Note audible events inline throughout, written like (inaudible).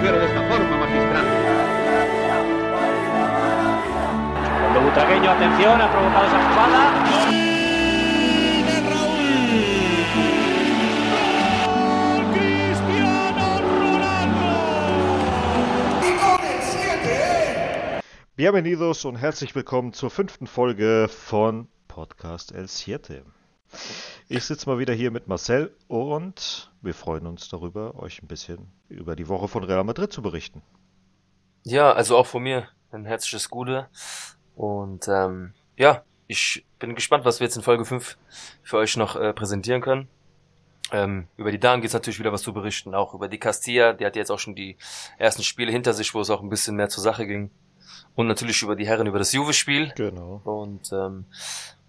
mujer de esta forma, magistral. Cuando Butragueño, atención, ha provocado esa jugada. Bienvenidos und herzlich willkommen zur fünften Folge von Podcast El Siete. Ich sitze mal wieder hier mit Marcel und wir freuen uns darüber, euch ein bisschen über die Woche von Real Madrid zu berichten. Ja, also auch von mir ein herzliches Gute. Und ähm, ja, ich bin gespannt, was wir jetzt in Folge 5 für euch noch äh, präsentieren können. Ähm, über die Damen gibt es natürlich wieder was zu berichten, auch über die Castilla, die hat jetzt auch schon die ersten Spiele hinter sich, wo es auch ein bisschen mehr zur Sache ging. Und natürlich über die Herren, über das Juve-Spiel. Genau. Und ähm,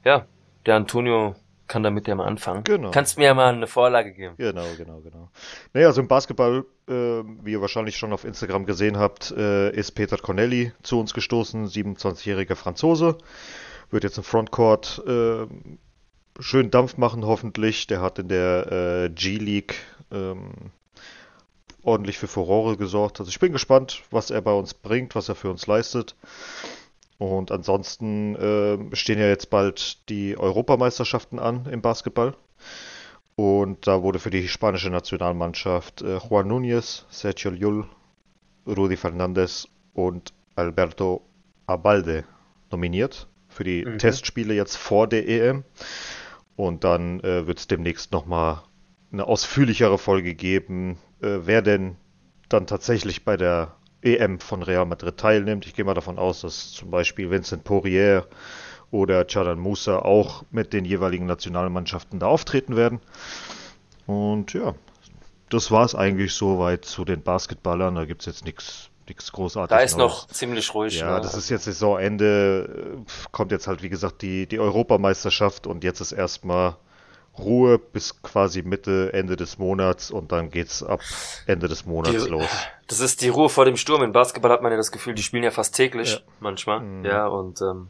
ja, der Antonio kann damit ja mal anfangen. Genau. Kannst mir ja mal eine Vorlage geben. Genau, genau, genau. Naja, also im Basketball, äh, wie ihr wahrscheinlich schon auf Instagram gesehen habt, äh, ist Peter Cornelli zu uns gestoßen, 27-jähriger Franzose. Wird jetzt im Frontcourt äh, schön Dampf machen, hoffentlich. Der hat in der äh, G-League ähm, ordentlich für Furore gesorgt. Also ich bin gespannt, was er bei uns bringt, was er für uns leistet. Und ansonsten äh, stehen ja jetzt bald die Europameisterschaften an im Basketball. Und da wurde für die spanische Nationalmannschaft äh, Juan Núñez, Sergio Llull, Rudi Fernandez und Alberto Abalde nominiert für die Mhm. Testspiele jetzt vor der EM. Und dann äh, wird es demnächst nochmal eine ausführlichere Folge geben, äh, wer denn dann tatsächlich bei der EM von Real Madrid teilnimmt. Ich gehe mal davon aus, dass zum Beispiel Vincent Poirier oder Chadan Musa auch mit den jeweiligen Nationalmannschaften da auftreten werden. Und ja, das war es eigentlich soweit zu den Basketballern. Da gibt es jetzt nichts nichts Großartiges. Da ist Neues. noch ziemlich ruhig. Ja, ne? das ist jetzt Saisonende, kommt jetzt halt wie gesagt die, die Europameisterschaft und jetzt ist erstmal Ruhe bis quasi Mitte, Ende des Monats und dann geht's ab Ende des Monats Die- los. Das ist die Ruhe vor dem Sturm. Im Basketball hat man ja das Gefühl, die spielen ja fast täglich Ja. manchmal. Mhm. Ja, und ähm,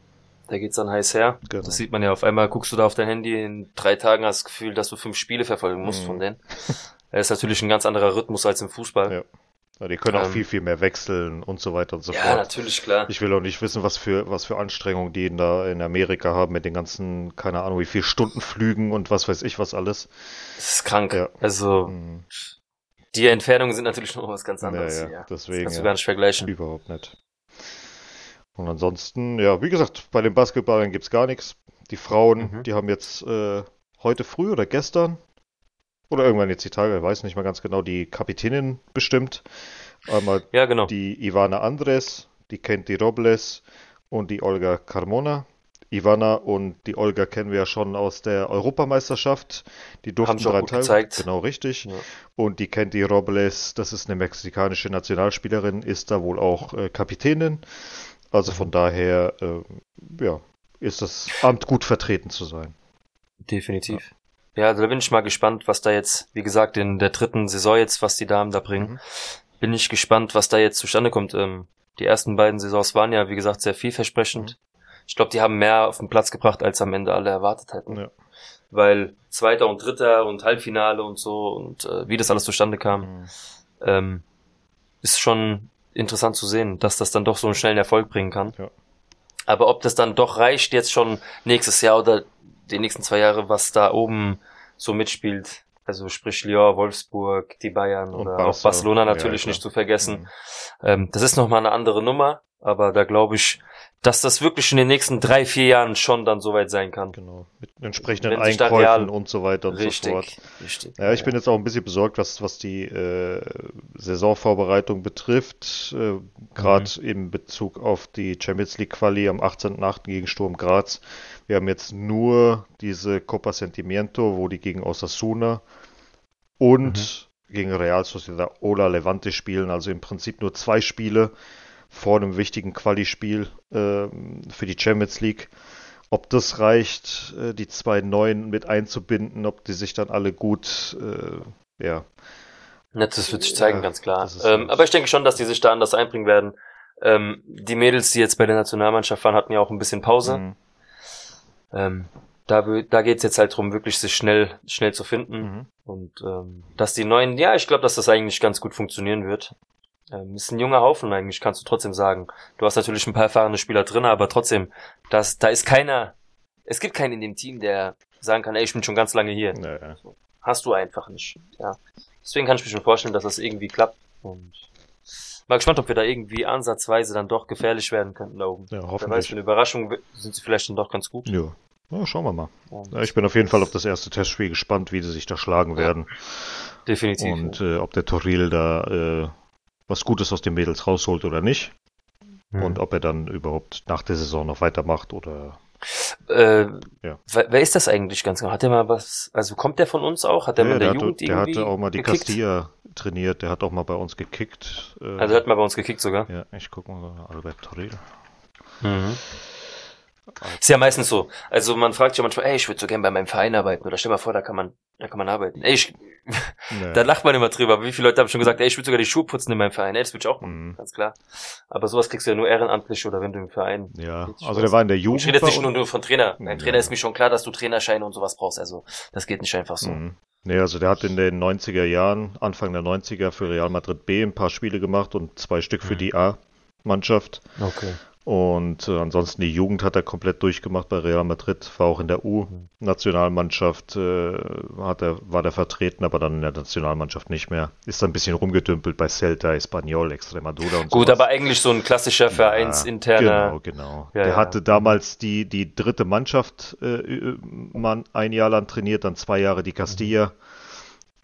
da geht's dann heiß her. Genau. Das sieht man ja auf einmal, guckst du da auf dein Handy, in drei Tagen hast du das Gefühl, dass du fünf Spiele verfolgen musst Mhm. von denen. Das ist natürlich ein ganz anderer Rhythmus als im Fußball. Ja. Ja, die können auch Ähm, viel, viel mehr wechseln und so weiter und so Ja, fort. natürlich, klar. Ich will auch nicht wissen, was für, was für Anstrengungen die in, da in Amerika haben mit den ganzen, keine Ahnung, wie viel Stundenflügen und was weiß ich was alles. Das ist krank. Ja. Also, Hm, die Entfernungen sind natürlich noch was ganz anderes. ja, ja, Das deswegen. kannst du ja. gar nicht vergleichen. Überhaupt nicht. Und ansonsten, ja, wie gesagt, bei den Basketballern gibt's gar nichts. Die Frauen, Mhm. die haben jetzt äh, heute früh oder gestern oder irgendwann jetzt die Tage, ich weiß nicht mal ganz genau, die Kapitänin bestimmt. Einmal Ja, genau. die Ivana Andres, die Kenti Robles und die Olga Carmona. Ivana und die Olga kennen wir ja schon aus der Europameisterschaft. Die durften gut teil- gezeigt. Genau, richtig. Ja. Und die Kenti Robles, das ist eine mexikanische Nationalspielerin, ist da wohl auch äh, Kapitänin. Also von daher, äh, ja, ist das Amt gut vertreten zu sein. Definitiv. Ja, also da bin ich mal gespannt, was da jetzt, wie gesagt, in der dritten Saison jetzt, was die Damen da bringen. Mhm. Bin ich gespannt, was da jetzt zustande kommt. Ähm, die ersten beiden Saisons waren ja, wie gesagt, sehr vielversprechend. Ich glaube, die haben mehr auf den Platz gebracht, als am Ende alle erwartet hätten. Ja. Weil Zweiter und Dritter und Halbfinale und so und äh, wie das alles zustande kam, Mhm. ähm, ist schon interessant zu sehen, dass das dann doch so einen schnellen Erfolg bringen kann. Ja. Aber ob das dann doch reicht, jetzt schon nächstes Jahr oder die nächsten zwei Jahre, was da oben so mitspielt, also sprich Lyon, Wolfsburg, die Bayern oder auch Barcelona Ja, natürlich klar. nicht zu vergessen. Mhm. Ähm, das ist nochmal eine andere Nummer, aber da glaube ich, dass das wirklich in den nächsten drei, vier Jahren schon dann soweit sein kann. Genau. Mit entsprechenden Einkäufen real- und so weiter und so fort. Richtig, richtig. Ja, ich bin jetzt auch ein bisschen besorgt, was, was die äh, Saisonvorbereitung betrifft. Äh, Gerade Mhm. in Bezug auf die Champions League Quali am 18.8. gegen Sturm Graz. Wir haben jetzt nur diese Copa Sentimiento, wo die gegen Osasuna und gegen Real Sociedad Ola Levante spielen. Also im Prinzip nur zwei Spiele vor einem wichtigen Quali-Spiel ähm, für die Champions League. Ob das reicht, äh, die zwei Neuen mit einzubinden, ob die sich dann alle gut, äh, ja, das wird sich zeigen, Ja, ganz klar. Ähm, aber ich denke schon, dass die sich da anders einbringen werden. Ähm, die Mädels, die jetzt bei der Nationalmannschaft waren, hatten ja auch ein bisschen Pause. Mhm. Ähm, da da geht's jetzt halt drum, wirklich sich schnell, schnell zu finden. Mhm. Und ähm, dass die neuen, ja, ich glaube, dass das eigentlich ganz gut funktionieren wird. Ähm, ist ein junger Haufen eigentlich, kannst du trotzdem sagen. Du hast natürlich ein paar erfahrene Spieler drin, aber trotzdem, das, da ist keiner, es gibt keinen in dem Team, der sagen kann, ey, ich bin schon ganz lange hier. Ja, So. Hast du einfach nicht. Ja. Deswegen kann ich mir schon vorstellen, dass das irgendwie klappt. Und mal gespannt, ob wir da irgendwie ansatzweise dann doch gefährlich werden könnten da oben. ja Wer weiß, hoffentlich. für eine Überraschung sind sie vielleicht dann doch ganz gut. Ja. ja, schauen wir mal. Und Ja, ich bin auf jeden Fall auf das erste Testspiel gespannt, wie sie sich da schlagen werden. definitiv. Und äh, ob der Toril da äh, was Gutes aus den Mädels rausholt oder nicht. Mhm. Und ob er dann überhaupt nach der Saison noch weitermacht oder. Äh, Ja. wer, ist das eigentlich ganz genau? Hat der mal was, also kommt der von uns auch? Hat der mal in der, der, hatte, Jugend der irgendwie hatte auch mal die gekickt? Castilla trainiert, der hat auch mal bei uns gekickt. Äh, Also hat mal bei uns gekickt sogar. ja, ich guck mal, Albert Toril. Mhm. Ist ja meistens so. Also man fragt ja manchmal, ey, ich würde so gern bei meinem Verein arbeiten. Oder stell mal vor, da kann man, da kann man arbeiten. Ey, ich, (laughs) Ja. da lacht man immer drüber. Aber wie viele Leute haben schon gesagt, ey, ich würde sogar die Schuhe putzen in meinem Verein. Ey, das würde ich auch machen. Mhm. Ganz klar. Aber sowas kriegst du ja nur ehrenamtlich oder wenn du im Verein. Ja, also der war in der Ich Jugend. rede jetzt nicht nur, nur von Trainer. Beim Ja. Trainer ist mir schon klar, dass du Trainerscheine und sowas brauchst. Also das geht nicht einfach so. Mhm. Nee, also der hat in den 90er Jahren, Anfang der 90er für Real Madrid B ein paar Spiele gemacht und zwei Stück für Mhm. die A-Mannschaft. Okay. Und äh, ansonsten die Jugend hat er komplett durchgemacht bei Real Madrid, war auch in der Mhm. U-Nationalmannschaft, äh, hat er, war der vertreten, aber dann in der Nationalmannschaft nicht mehr. Ist dann ein bisschen rumgedümpelt bei Celta, Espanyol, Extremadura und Gut, sowas. aber eigentlich so ein klassischer vereinsinterner. Genau, genau. Ja, der ja. hatte damals die, die dritte Mannschaft äh, äh, man ein Jahr lang trainiert, dann zwei Jahre die Castilla.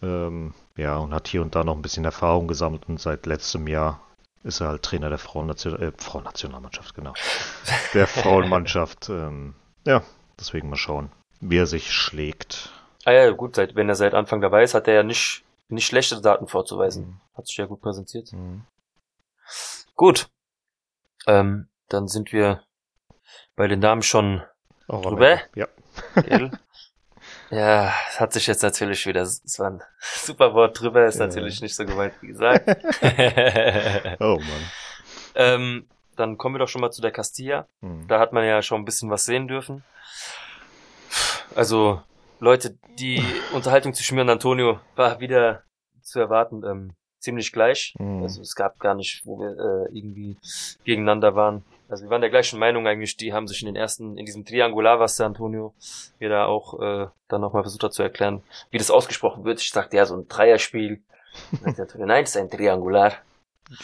Ähm, ja, und hat hier und da noch ein bisschen Erfahrung gesammelt und seit letztem Jahr ist er halt Trainer der Frauennation äh, Frauennationalmannschaft, genau. Der Frauenmannschaft. (laughs) Ähm, ja, deswegen mal schauen, wie er sich schlägt. Ah ja, gut, seit, wenn er seit Anfang dabei ist, hat er ja nicht, nicht schlechte Daten vorzuweisen. Hat sich ja gut präsentiert. Mhm. Gut. Ähm, dann sind wir bei den Damen schon am Drüber? Ja. (laughs) Ja, es hat sich jetzt natürlich wieder, es war ein (laughs) super Wort drüber, ist Ja. natürlich nicht so gemeint wie gesagt. (laughs) Oh Mann. ähm, dann kommen wir doch schon mal zu der Castilla. Mhm. Da hat man ja schon ein bisschen was sehen dürfen. Also, Leute, die (laughs) Unterhaltung zwischen mir und Antonio war wieder zu erwarten, ähm, ziemlich gleich. Mhm. Also es gab gar nicht, wo wir äh, irgendwie gegeneinander waren. Also wir waren der gleichen Meinung eigentlich, die haben sich in den ersten, in diesem Triangular, was der Antonio mir da auch äh, dann nochmal versucht hat zu erklären, wie das ausgesprochen wird. Ich sagte ja, so ein Dreierspiel. Nein, das ist ein Triangular.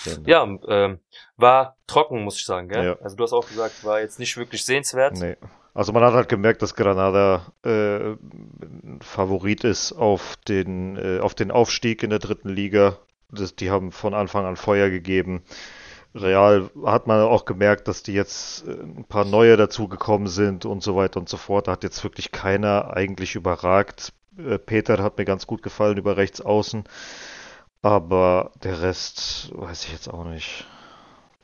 Genau. Ja, ähm, war trocken, muss ich sagen, gell? Ja. Also du hast auch gesagt, war jetzt nicht wirklich sehenswert. Nee. Also man hat halt gemerkt, dass Granada äh, Favorit ist auf den, äh, auf den Aufstieg in der dritten Liga. Das, die haben von Anfang an Feuer gegeben. Real hat man auch gemerkt, dass die jetzt äh, ein paar neue dazugekommen sind und so weiter und so fort. Da hat jetzt wirklich keiner eigentlich überragt. Äh, Peter hat mir ganz gut gefallen über rechts außen. Aber der Rest weiß ich jetzt auch nicht.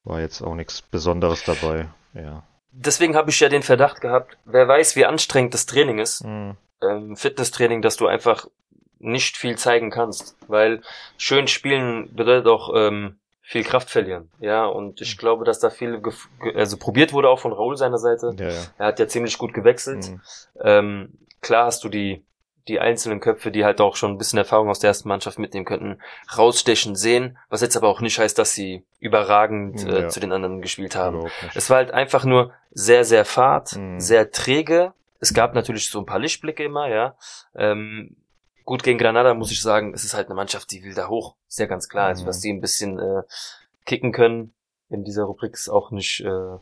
War jetzt auch nichts Besonderes dabei. Ja. Deswegen habe ich ja den Verdacht gehabt, wer weiß, wie anstrengend das Training ist. Mhm. ähm, Fitnesstraining, dass du einfach nicht viel zeigen kannst, weil schön spielen bedeutet auch ähm, viel Kraft verlieren, ja, und ich glaube, dass da viel, also probiert wurde auch von Raoul seiner Seite. Ja, ja. Er hat ja ziemlich gut gewechselt. Mhm. Ähm, klar hast du die die einzelnen Köpfe, die halt auch schon ein bisschen Erfahrung aus der ersten Mannschaft mitnehmen könnten, rausstechen sehen, was jetzt aber auch nicht heißt, dass sie überragend äh, Ja. zu den anderen gespielt haben. Es war halt einfach nur sehr, sehr fad, Mhm. sehr träge. Es gab natürlich so ein paar Lichtblicke immer, ja. Ähm, gut, gegen Granada muss ich sagen, es ist halt eine Mannschaft, die will da hoch. Ist ja ganz klar. Also, Mhm. dass die ein bisschen äh, kicken können in dieser Rubrik ist auch nicht, äh,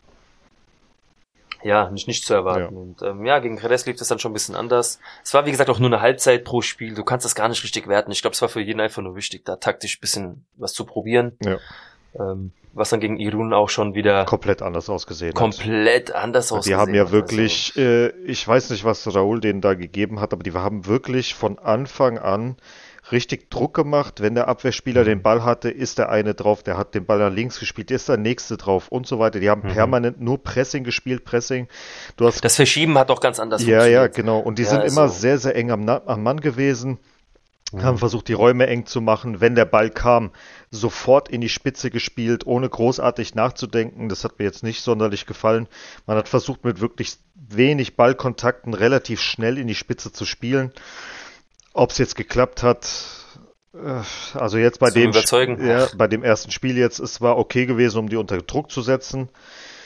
ja, nicht, nicht zu erwarten. Ja. Und ähm, ja, gegen Credes lief das dann schon ein bisschen anders. Es war, wie gesagt, auch nur eine Halbzeit pro Spiel. Du kannst das gar nicht richtig werten. Ich glaube, es war für jeden einfach nur wichtig, da taktisch ein bisschen was zu probieren. Ja. Ähm, was dann gegen Irun auch schon wieder komplett anders ausgesehen hat. komplett anders Die ausgesehen haben ja wirklich, äh, ich weiß nicht, was Raoul denen da gegeben hat, aber die haben wirklich von Anfang an richtig Druck gemacht. Wenn der Abwehrspieler Mhm. den Ball hatte, ist der eine drauf, der hat den Ball nach links gespielt, ist der nächste drauf und so weiter. Die haben Mhm. permanent nur Pressing gespielt, Pressing. Du hast das Verschieben hat auch ganz anders ja, ja, genau. Und die Ja, sind ist immer sehr, sehr eng am, am Mann gewesen. Mhm. Haben versucht, die Räume eng zu machen. Wenn der Ball kam, sofort in die Spitze gespielt, ohne großartig nachzudenken. Das hat mir jetzt nicht sonderlich gefallen. Man hat versucht, mit wirklich wenig Ballkontakten relativ schnell in die Spitze zu spielen. Ob es jetzt geklappt hat, Äh, also jetzt bei Zum dem, ja, bei dem ersten Spiel jetzt, es war okay gewesen, um die unter Druck zu setzen.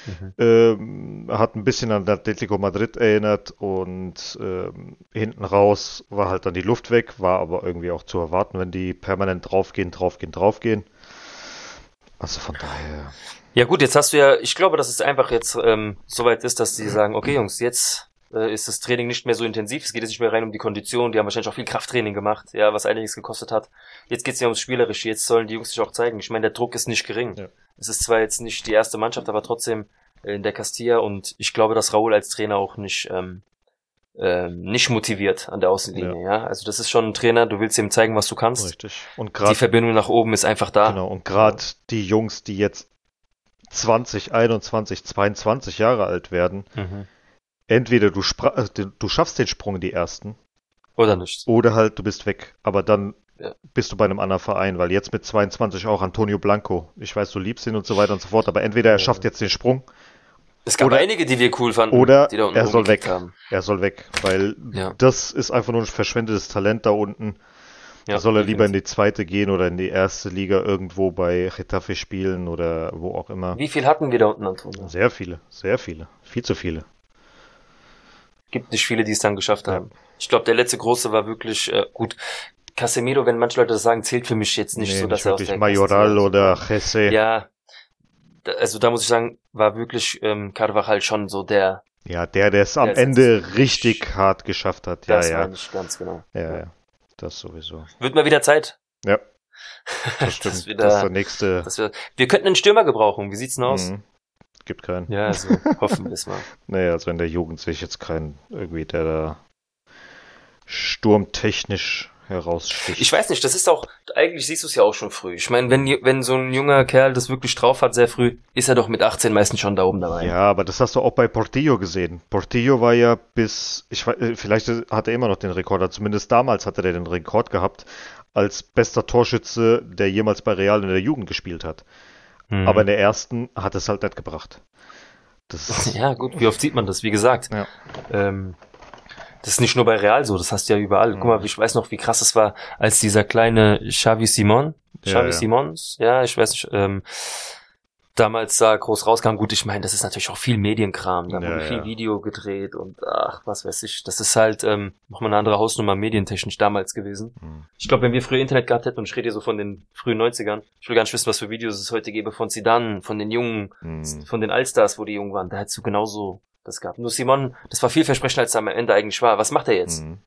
Mhm. Ähm, hat ein bisschen an Atletico Madrid erinnert und ähm, hinten raus war halt dann die Luft weg, war aber irgendwie auch zu erwarten, wenn die permanent draufgehen, draufgehen, draufgehen. Also von daher. Ja gut, jetzt hast du ja, ich glaube, dass es einfach jetzt ähm, soweit ist, dass die sagen, okay Jungs, jetzt äh, ist das Training nicht mehr so intensiv, es geht jetzt nicht mehr rein um die Kondition, die haben wahrscheinlich auch viel Krafttraining gemacht, ja, was einiges gekostet hat. Jetzt geht es ja ums Spielerische, jetzt sollen die Jungs sich auch zeigen. Ich meine, der Druck ist nicht gering. Ja. Es ist zwar jetzt nicht die erste Mannschaft, aber trotzdem äh, in der Castilla und ich glaube, dass Raúl als Trainer auch nicht ähm, ähm, nicht motiviert an der Außenlinie, ja. ja. Also das ist schon ein Trainer, du willst ihm zeigen, was du kannst. Richtig. Und grad, die Verbindung nach oben ist einfach da. Genau, und gerade die Jungs, die jetzt 20, 21, 22 Jahre alt werden, mhm entweder du, äh, du schaffst den Sprung die ersten. Oder nicht. Oder halt du bist weg. Aber dann ja. bist du bei einem anderen Verein, weil jetzt mit 22 auch Antonio Blanco. Ich weiß, du liebst ihn und so weiter und so fort, aber entweder er schafft jetzt den Sprung. Es gab oder, einige, die wir cool fanden. Oder er soll weg. Haben. Er soll weg, weil ja. das ist einfach nur ein verschwendetes Talent da unten. Ja, da soll er lieber in die zweite gehen oder in die erste Liga irgendwo bei Getafe spielen oder wo auch immer. Wie viel hatten wir da unten, Antonio? Sehr viele, sehr viele. Viel zu viele gibt nicht viele, die es dann geschafft haben. Ich glaube, der letzte große war wirklich äh, gut. Casemiro, wenn manche Leute das sagen, zählt für mich jetzt nicht nee, so, dass nicht er aus der Majoral oder Jesse. Ja, also da muss ich sagen, war wirklich ähm, Carvajal schon so der. Ja, der, der es am Ende richtig hart geschafft hat. Ja, das ja. Ich ganz genau. Ja, ja, das sowieso. Wird mal wieder Zeit. Ja. (laughs) Das stimmt. das, wieder, das ist der nächste. Wir, wir könnten einen Stürmer gebrauchen. Wie sieht's denn aus? Mhm gibt keinen. Ja, also (laughs) hoffen wir es mal. naja, also in der Jugend sehe ich jetzt keinen irgendwie, der da sturmtechnisch heraussticht. Ich weiß nicht, das ist auch, eigentlich siehst du es ja auch schon früh. Ich meine, wenn, wenn so ein junger Kerl das wirklich drauf hat, sehr früh, ist er doch mit 18 meistens schon da oben dabei. Ja, aber das hast du auch bei Portillo gesehen. Portillo war ja bis, ich weiß, vielleicht hat er immer noch den Rekord, zumindest damals hatte er den Rekord gehabt, als bester Torschütze, der jemals bei Real in der Jugend gespielt hat. Mhm. Aber in der ersten hat es halt nicht gebracht. Das (laughs) ja, gut, wie oft sieht man das? Wie gesagt, ja. ähm, das ist nicht nur bei Real so, das hast du ja überall. Guck mal, mhm. ich weiß noch, wie krass es war, als dieser kleine Xavi Simon, Xavi ja, ja. Simons, ja, ich weiß nicht, ähm, damals da groß rauskam. Gut, ich meine, das ist natürlich auch viel Medienkram. Da ja, wurde viel ja. Video gedreht und ach, was weiß ich. Das ist halt ähm, nochmal eine andere Hausnummer medientechnisch damals gewesen. Mhm. Ich glaube, wenn wir früher Internet gehabt hätten, und ich rede hier so von den frühen 90ern, ich will gar nicht wissen, was für Videos es heute gäbe von Zidane, von den Jungen, mhm. von den Allstars, wo die jung waren. Da hättest du genauso das gehabt. Nur Simon, das war vielversprechender, als er am Ende eigentlich war. Was macht er jetzt? Mhm.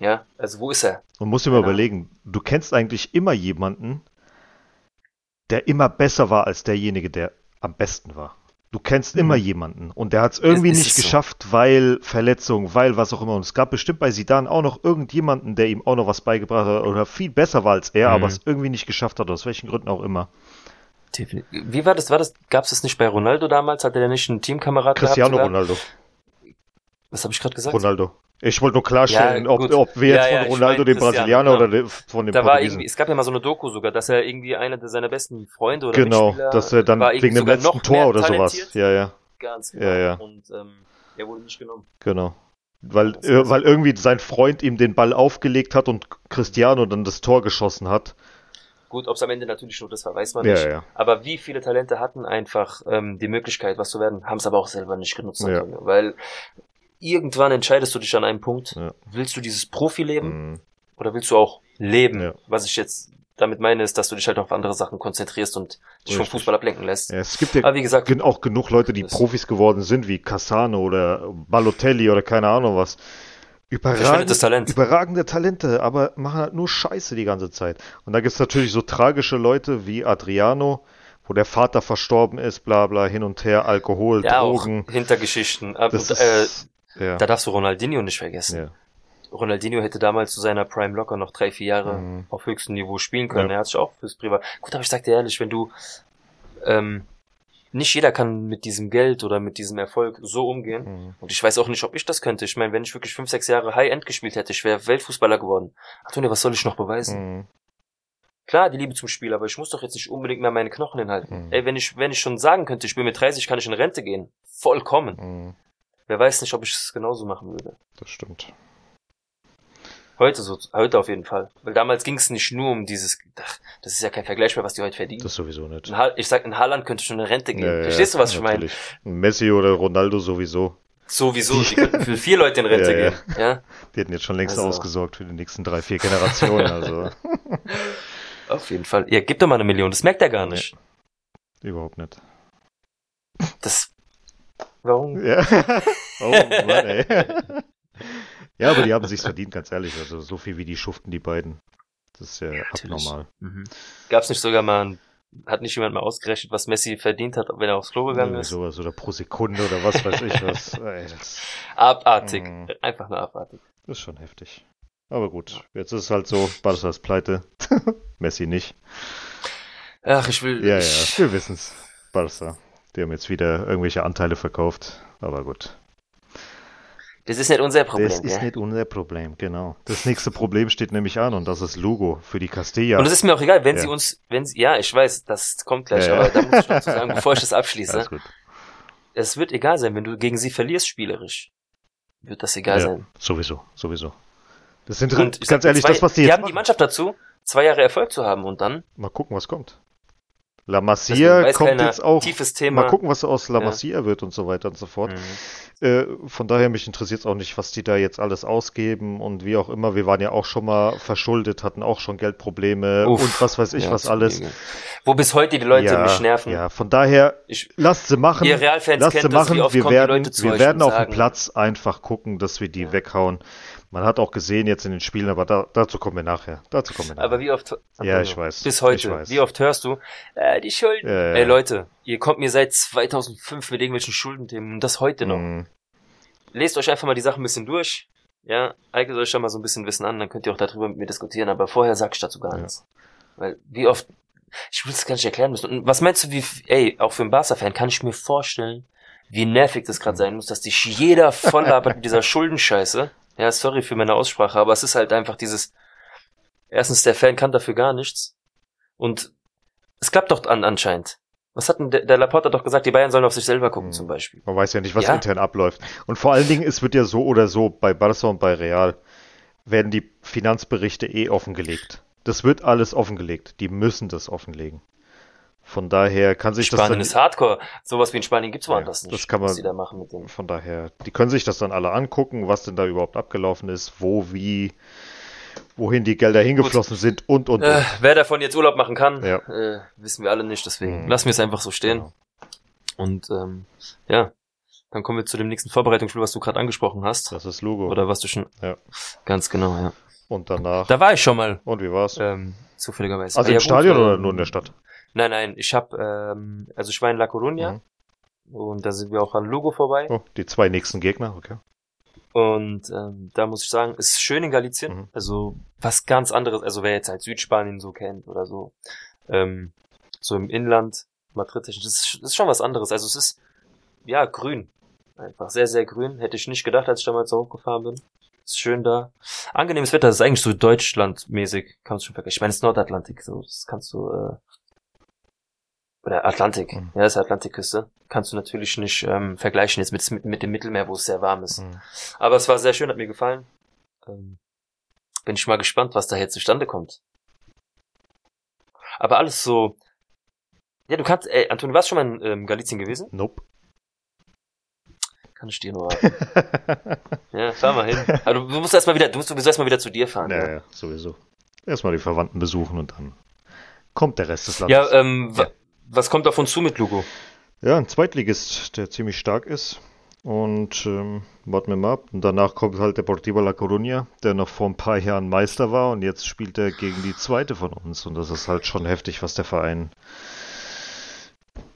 Ja, also wo ist er? Man muss sich mal überlegen, du kennst eigentlich immer jemanden, der immer besser war als derjenige, der am besten war. Du kennst immer mhm. jemanden und der hat es irgendwie nicht geschafft, so. weil Verletzung, weil was auch immer. Und es gab bestimmt bei Sidan auch noch irgendjemanden, der ihm auch noch was beigebracht hat oder viel besser war als er, mhm. aber es irgendwie nicht geschafft hat, aus welchen Gründen auch immer. Wie war das? War das? Gab es das nicht bei Ronaldo damals? Hatte der nicht einen Teamkamerad Cristiano gehabt? Cristiano Ronaldo. Was habe ich gerade gesagt? Ronaldo. Ich wollte nur klarstellen, ja, ob, ob wir jetzt ja, von Ronaldo, dem Brasilianer, genau. oder von dem da war Es gab ja mal so eine Doku sogar, dass er irgendwie einer seiner besten Freunde oder Genau, dass er dann wegen dem letzten Tor oder sowas. Ja, ja. Ganz genau. Ja, ja. Und ähm, er wurde nicht genommen. Genau. Weil, äh, weil irgendwie sein Freund ihm den Ball aufgelegt hat und Cristiano dann das Tor geschossen hat. Gut, ob es am Ende natürlich nur das war, weiß man ja, nicht. Ja. Aber wie viele Talente hatten einfach ähm, die Möglichkeit, was zu werden, haben es aber auch selber nicht genutzt. Ja. Weil irgendwann entscheidest du dich an einem Punkt, ja. willst du dieses Profileben mhm. oder willst du auch leben? Ja. Was ich jetzt damit meine, ist, dass du dich halt auf andere Sachen konzentrierst und dich vom Fußball ablenken lässt. Ja, es gibt ja gesagt, auch genug Leute, die Profis geworden sind, wie Cassano oder Balotelli oder keine Ahnung was. Überragende, Talent. überragende Talente, aber machen halt nur Scheiße die ganze Zeit. Und da gibt's natürlich so tragische Leute wie Adriano, wo der Vater verstorben ist, bla bla, hin und her, Alkohol, ja, Drogen. Hintergeschichten. Das und, äh, ja. Da darfst du Ronaldinho nicht vergessen. Ja. Ronaldinho hätte damals zu seiner Prime locker noch drei, vier Jahre mhm. auf höchstem Niveau spielen können. Ja. Er hat sich auch fürs Privat. Gut, aber ich sag dir ehrlich, wenn du ähm, nicht jeder kann mit diesem Geld oder mit diesem Erfolg so umgehen. Mhm. Und ich weiß auch nicht, ob ich das könnte. Ich meine, wenn ich wirklich fünf, sechs Jahre High-End gespielt hätte, ich wäre Weltfußballer geworden. Antonio, was soll ich noch beweisen? Mhm. Klar, die Liebe zum Spiel, aber ich muss doch jetzt nicht unbedingt mehr meine Knochen hinhalten. Mhm. Ey, wenn ich, wenn ich schon sagen könnte, ich bin mit 30, kann ich in Rente gehen. Vollkommen. Wer weiß nicht, ob ich es genauso machen würde. Das stimmt. Heute so, heute auf jeden Fall. Weil damals ging es nicht nur um dieses, ach, das ist ja kein Vergleich mehr, was die heute verdienen. Das sowieso nicht. Ich sag, ein Haaland könnte schon eine Rente geben. Ja, ja, Verstehst du, was ich meine? natürlich. Ein Messi oder Ronaldo sowieso. Sowieso, die (laughs) könnten für vier Leute in Rente Ja, ja. gehen. Ja, Die hätten jetzt schon längst Also. ausgesorgt für die nächsten drei, vier Generationen. Also (laughs) auf jeden Fall. Ja, gib doch mal eine Million, das merkt er gar nicht. überhaupt nicht. Das, warum? Ja. (laughs) Oh Mann, ey. Ja, aber die haben sich's verdient, ganz ehrlich. Also so viel wie die schuften, die beiden. Das ist ja Natürlich. abnormal. Mhm. Gab's nicht sogar mal, ein, hat nicht jemand mal ausgerechnet, was Messi verdient hat, wenn er aufs Klo gegangen ist? sowas oder pro Sekunde oder was weiß ich was. (laughs) Ey, Abartig. Mhm. Einfach nur abartig. das ist schon heftig. Aber gut, jetzt ist es halt so, Barca ist pleite. (laughs) Messi nicht. Ach, ich will. Ja, ja, ich, wir wissen's. Barca. Die haben jetzt wieder irgendwelche Anteile verkauft. Aber gut. Das ist nicht unser Problem, das ist gell? nicht unser Problem, genau. Das nächste Problem steht nämlich an und das ist Lugo für die Castilla. Und es ist mir auch egal, wenn Ja. sie uns, wenn sie, ja, ich weiß, das kommt gleich, Ja, ja. aber da muss ich noch zu sagen, bevor ich das (laughs) abschließe, es wird egal sein, wenn du gegen sie verlierst spielerisch. Wird das egal Ja, sein. Sowieso, sowieso. Das sind Und ganz ehrlich, zwei, das, was die die jetzt haben die machen. Mannschaft dazu, zwei Jahre Erfolg zu haben und dann, Mal gucken, was kommt. La Masia kommt jetzt auch. tiefes Thema. Mal gucken, was aus La Ja. Masia wird und so weiter und so fort. Mhm. Äh, von daher, mich interessiert es auch nicht, was die da jetzt alles ausgeben und wie auch immer. Wir waren ja auch schon mal verschuldet, hatten auch schon Geldprobleme Uff. und was weiß ich, Ja, was alles. Zugegen. Wo bis heute die Leute ja, mich nerven. ja, von daher, Ich, lasst sie machen. ihr Realfans Lasst sie kennt das, machen. oft wir kommen werden, die Leute zu wir werden auf dem Platz einfach gucken, dass wir die Ja. weghauen. Man hat auch gesehen jetzt in den Spielen, aber da, dazu kommen wir nachher. Dazu kommen wir nachher. Aber wie oft, Ja, ich weiß. bis heute, weiß. wie oft hörst du, äh, die Schulden. Ja, ja. Ey Leute, ihr kommt mir seit 2005 mit irgendwelchen Schuldenthemen und das heute noch. Mm, Lest euch einfach mal die Sachen ein bisschen durch. Ja, eignet euch schon mal so ein bisschen Wissen an, dann könnt ihr auch darüber mit mir diskutieren, aber vorher sag ich dazu gar Ja. nichts. Weil, wie oft, ich will es gar nicht erklären müssen. Und was meinst du, wie, ey, auch für einen Barca-Fan kann ich mir vorstellen, wie nervig das gerade sein muss, dass dich jeder voll labert mit dieser (laughs) Schuldenscheiße. Ja, sorry für meine Aussprache, aber es ist halt einfach dieses, erstens, der Fan kann dafür gar nichts. Und es klappt doch an, anscheinend. Was hat denn der, der Laporte hat doch gesagt, die Bayern sollen auf sich selber gucken, Mhm. zum Beispiel. Man weiß ja nicht, was Ja. intern abläuft. Und vor allen Dingen, es wird ja so oder so, bei Barca und bei Real werden die Finanzberichte eh offengelegt. Das wird alles offengelegt. Die müssen das offenlegen. Von daher kann sich Spanien das ist dann, Hardcore. Sowas wie in Spanien gibt's Ja, woanders nicht. das kann man- was da machen mit dem. von daher, die können sich das dann alle angucken, was denn da überhaupt abgelaufen ist, wo, wie, wohin die Gelder hingeflossen sind und, und, Äh, und. wer davon jetzt Urlaub machen kann, Ja. äh, wissen wir alle nicht. Deswegen Mhm. lassen wir es einfach so stehen. Genau. Und ähm, ja, dann kommen wir zu dem nächsten Vorbereitungsspiel, was du gerade angesprochen hast. Das ist Lugo. Oder was du schon. Ja. Ganz genau, ja. Und danach. Da war ich schon mal. und wie war's? Ähm, zufälligerweise. also Ah, im ja, gut, Stadion ähm, oder nur in der Stadt? Nein, nein, ich hab, ähm, also ich war in La Coruña Mhm. und da sind wir auch an Lugo vorbei. Oh, die zwei nächsten Gegner, okay. Und ähm, da muss ich sagen, es ist schön in Galicien. Mhm. Also was ganz anderes, also wer jetzt halt Südspanien so kennt oder so, ähm, so im Inland, Madrid, das ist, das ist schon was anderes. Also es ist, ja, grün. Einfach sehr, sehr grün. Hätte ich nicht gedacht, als ich damals so hochgefahren bin. Ist schön da. Angenehmes Wetter, das ist eigentlich so Deutschland-mäßig. Kannst du schon vergleichen. Ich meine, es ist Nordatlantik, so. Das kannst du, äh, oder Atlantik. Mhm. Ja, das ist Atlantikküste. Kannst du natürlich nicht ähm, vergleichen jetzt mit, mit, mit dem Mittelmeer, wo es sehr warm ist. Mhm. Aber es war sehr schön, hat mir gefallen. Ähm, bin ich mal gespannt, was da jetzt zustande kommt. Aber alles so. Ja, du kannst, ey, Anton, du warst schon mal in ähm, Galizien gewesen? Nope. Kann ich dir nur raten. (laughs) ja, fahr mal hin. Aber du, du musst erstmal wieder, du musst sowieso erstmal wieder zu dir fahren. Ja, Ja, ja, sowieso. Erstmal die Verwandten besuchen und dann kommt der Rest des Landes. ja ähm, Ja. Was kommt auf uns zu mit Lugo? Ja, ein Zweitligist, der ziemlich stark ist. Und ähm, warten wir mal ab. Und danach kommt halt Deportivo La Coruña, der noch vor ein paar Jahren Meister war und jetzt spielt er gegen die zweite von uns. Und das ist halt schon heftig, was der Verein,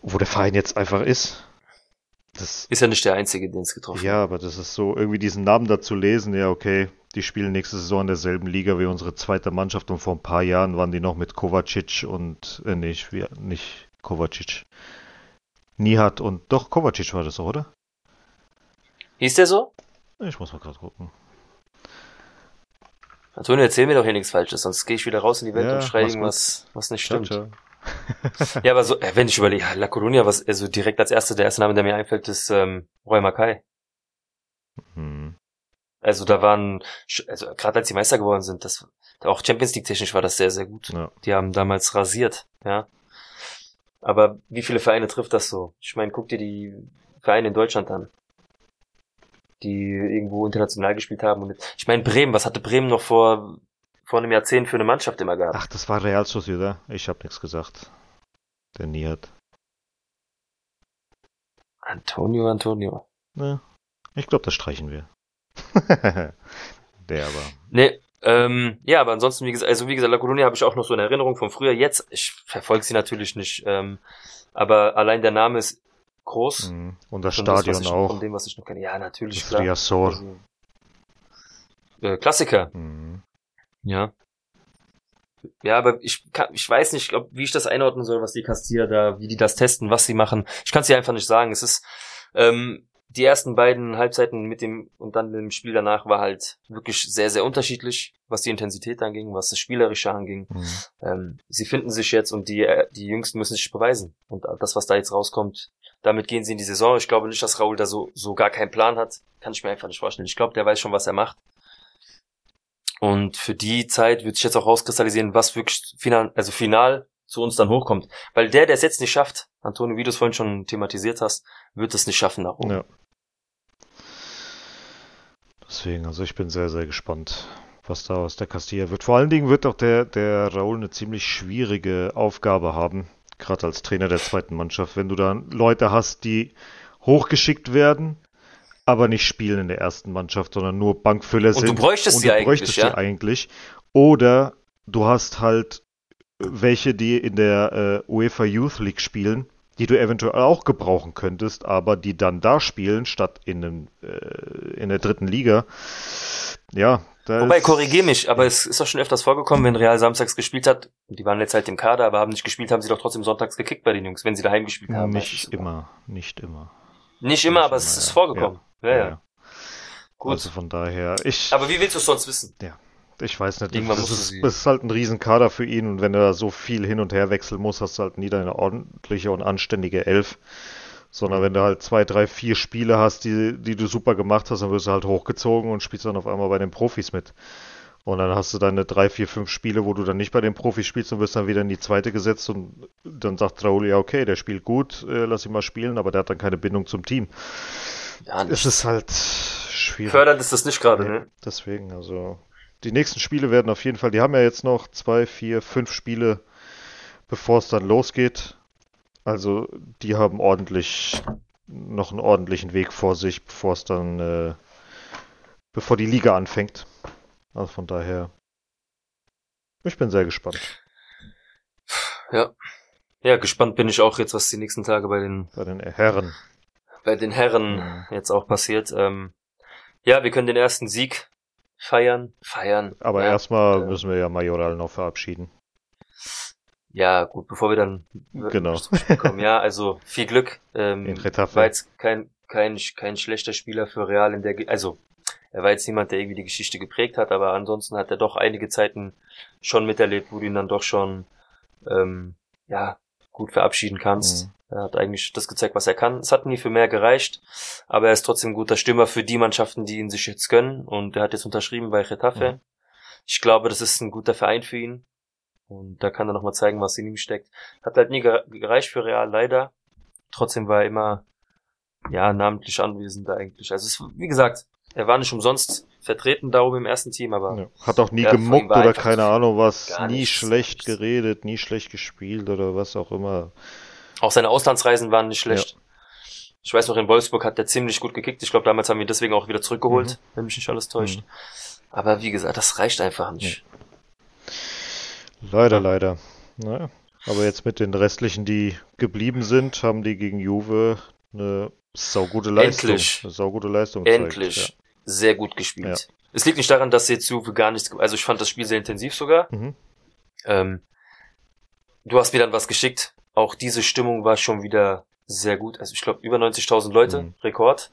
wo der Verein jetzt einfach ist. Das, Ist ja nicht der Einzige, den es getroffen hat. ja, aber das ist so, irgendwie diesen Namen da zu lesen, ja, okay, die spielen nächste Saison in derselben Liga wie unsere zweite Mannschaft und vor ein paar Jahren waren die noch mit Kovacic und, äh, nicht, wie, nicht Kovacic. Nihat und, doch, Kovacic war das, so, oder? Hieß der so? Ich muss mal gerade gucken. Antonio, erzähl mir doch hier nichts Falsches, sonst gehe ich wieder raus in die Welt Ja, und schreie irgendwas, was nicht Ciao, stimmt. ciao. (laughs) Ja, aber so, äh, wenn ich überlege, La Coruña, was, also direkt als erste, der erste Name, der mir einfällt, ist ähm, Roy Mackay. Hm. Also da waren, also gerade als die Meister geworden sind, das auch Champions League technisch war das sehr, sehr gut. Ja. Die haben damals rasiert, ja. Aber wie viele Vereine trifft das so? Ich meine, guck dir die Vereine in Deutschland an, die irgendwo international gespielt haben. Und ich meine, Bremen, was hatte Bremen noch vor, vor einem Jahrzehnt für eine Mannschaft immer gehabt? Ach, das war Real Sociedad. Ich habe nichts gesagt. Der Nihat. Antonio, Antonio. Ne, ich glaube, das streichen wir. (laughs) Der aber. Nee, ähm, ja, aber ansonsten, wie gesagt, also wie gesagt, La Colonia habe ich auch noch so in Erinnerung von früher. Jetzt, ich verfolge sie natürlich nicht, ähm, aber allein der Name ist groß. Mhm. Und das Von Stadion ich, auch. Von dem, was ich noch kenne. Ja, natürlich, Das klar. Riazor. Also, äh, Klassiker, Mhm. ja. Ja, aber ich kann, ich weiß nicht, ob, wie ich das einordnen soll, was die Castilla da, wie die das testen, was sie machen. Ich kann es dir einfach nicht sagen. Es ist, ähm, die ersten beiden Halbzeiten mit dem und dann dem Spiel danach war halt wirklich sehr, sehr unterschiedlich, was die Intensität anging, was das Spielerische anging. Mhm. Ähm, sie finden sich jetzt und die, äh, die Jüngsten müssen sich beweisen. Und das, was da jetzt rauskommt, damit gehen sie in die Saison. Ich glaube nicht, dass Raul da so, so gar keinen Plan hat. Kann ich mir einfach nicht vorstellen. Ich glaube, der weiß schon, was er macht. Und für die Zeit wird sich jetzt auch rauskristallisieren, was wirklich final, also final zu uns dann hochkommt. Weil der, der es jetzt nicht schafft, Antonio, wie du es vorhin schon thematisiert hast, wird es nicht schaffen nach oben. Ja. Deswegen, also ich bin sehr, sehr gespannt, was da aus der Castilla wird. Vor allen Dingen wird auch der, der Raul eine ziemlich schwierige Aufgabe haben, gerade als Trainer der zweiten Mannschaft, wenn du dann Leute hast, die hochgeschickt werden, aber nicht spielen in der ersten Mannschaft, sondern nur Bankfüller Und sind. du bräuchtest und sie du eigentlich, bräuchtest ja? sie eigentlich. Oder du hast halt welche, die in der äh, UEFA Youth League spielen, die du eventuell auch gebrauchen könntest, aber die dann da spielen, statt in, einem, äh, in der dritten Liga. Ja, da Wobei, korrigier mich, aber es ist doch schon öfters vorgekommen, wenn Real samstags gespielt hat, die waren jetzt halt im Kader, aber haben nicht gespielt, haben sie doch trotzdem sonntags gekickt bei den Jungs, wenn sie daheim gespielt haben. Nicht immer, nicht immer. Nicht immer, Nicht aber es ist ja. vorgekommen. Ja, ja. Gut. Also von daher, ich, aber wie willst du es sonst wissen? Ich weiß nicht, Irgendwann das ist, das ist halt ein Riesenkader für ihn und wenn er da so viel hin und her wechseln muss, hast du halt nie deine ordentliche und anständige Elf. Sondern wenn du halt zwei, drei, vier Spiele hast, die, die du super gemacht hast, dann wirst du halt hochgezogen und spielst dann auf einmal bei den Profis mit. Und dann hast du deine drei, vier, fünf Spiele, wo du dann nicht bei den Profis spielst und wirst dann wieder in die zweite gesetzt und dann sagt Raul, ja okay, der spielt gut, äh, lass ihn mal spielen, aber der hat dann keine Bindung zum Team. Ja, Es ist halt schwierig. Fördernd ist das nicht gerade, Nee, ne? Deswegen, also die nächsten Spiele werden auf jeden Fall, die haben ja jetzt noch zwei, vier, fünf Spiele, bevor es dann losgeht. Also die haben ordentlich noch einen ordentlichen Weg vor sich, bevor es dann, äh, bevor die Liga anfängt. Also von daher, ich bin sehr gespannt Ja, gespannt bin ich auch jetzt, was die nächsten Tage bei den, bei den Herren. bei den Herren Mhm. jetzt auch passiert. Ähm, ja, wir können den ersten Sieg feiern, feiern. Aber ja, erstmal äh, müssen wir ja Majoral noch verabschieden. Ja, gut, bevor wir dann Genau. zum Spiel kommen. Ja, also viel Glück. Ähm, In Retafe. war jetzt kein, kein, kein schlechter Spieler für Real in der, Ge also er war jetzt niemand, der irgendwie die Geschichte geprägt hat, aber ansonsten hat er doch einige Zeiten schon miterlebt, wo du ihn dann doch schon ähm, ja gut verabschieden kannst. Mhm. Er hat eigentlich das gezeigt, was er kann. Es hat nie für mehr gereicht, aber er ist trotzdem ein guter Stürmer für die Mannschaften, die ihn sich jetzt gönnen und er hat jetzt unterschrieben bei Retafe. Mhm. Ich glaube, das ist ein guter Verein für ihn. Und da kann er nochmal zeigen, was in ihm steckt. Hat halt nie gere- gereicht für Real, leider. Trotzdem war er immer, ja, namentlich anwesend eigentlich. Also es, wie gesagt, er war nicht umsonst vertreten da oben im ersten Team, aber Ja. Hat auch nie Ja, gemuckt oder keine Ahnung was, nie nichts, schlecht geredet, nie schlecht gespielt oder was auch immer. auch seine Auslandsreisen waren nicht schlecht. Ich weiß noch, in Wolfsburg hat der ziemlich gut gekickt. Ich glaube, damals haben wir ihn deswegen auch wieder zurückgeholt, Mhm. wenn mich nicht alles täuscht. Mhm. Aber wie gesagt, das reicht einfach nicht. Leider, leider. Naja. Aber jetzt mit den restlichen, die geblieben sind, haben die gegen Juve eine saugute Leistung. Endlich. Eine saugute Leistung Endlich. Sehr gut gespielt. Es liegt nicht daran, dass jetzt Juve gar nichts, also ich fand das Spiel sehr intensiv sogar. Ja. Mhm. Ähm, du hast mir dann was geschickt. Auch diese Stimmung war schon wieder sehr gut. Also ich glaube über 90.000 Leute, Mhm. Rekord.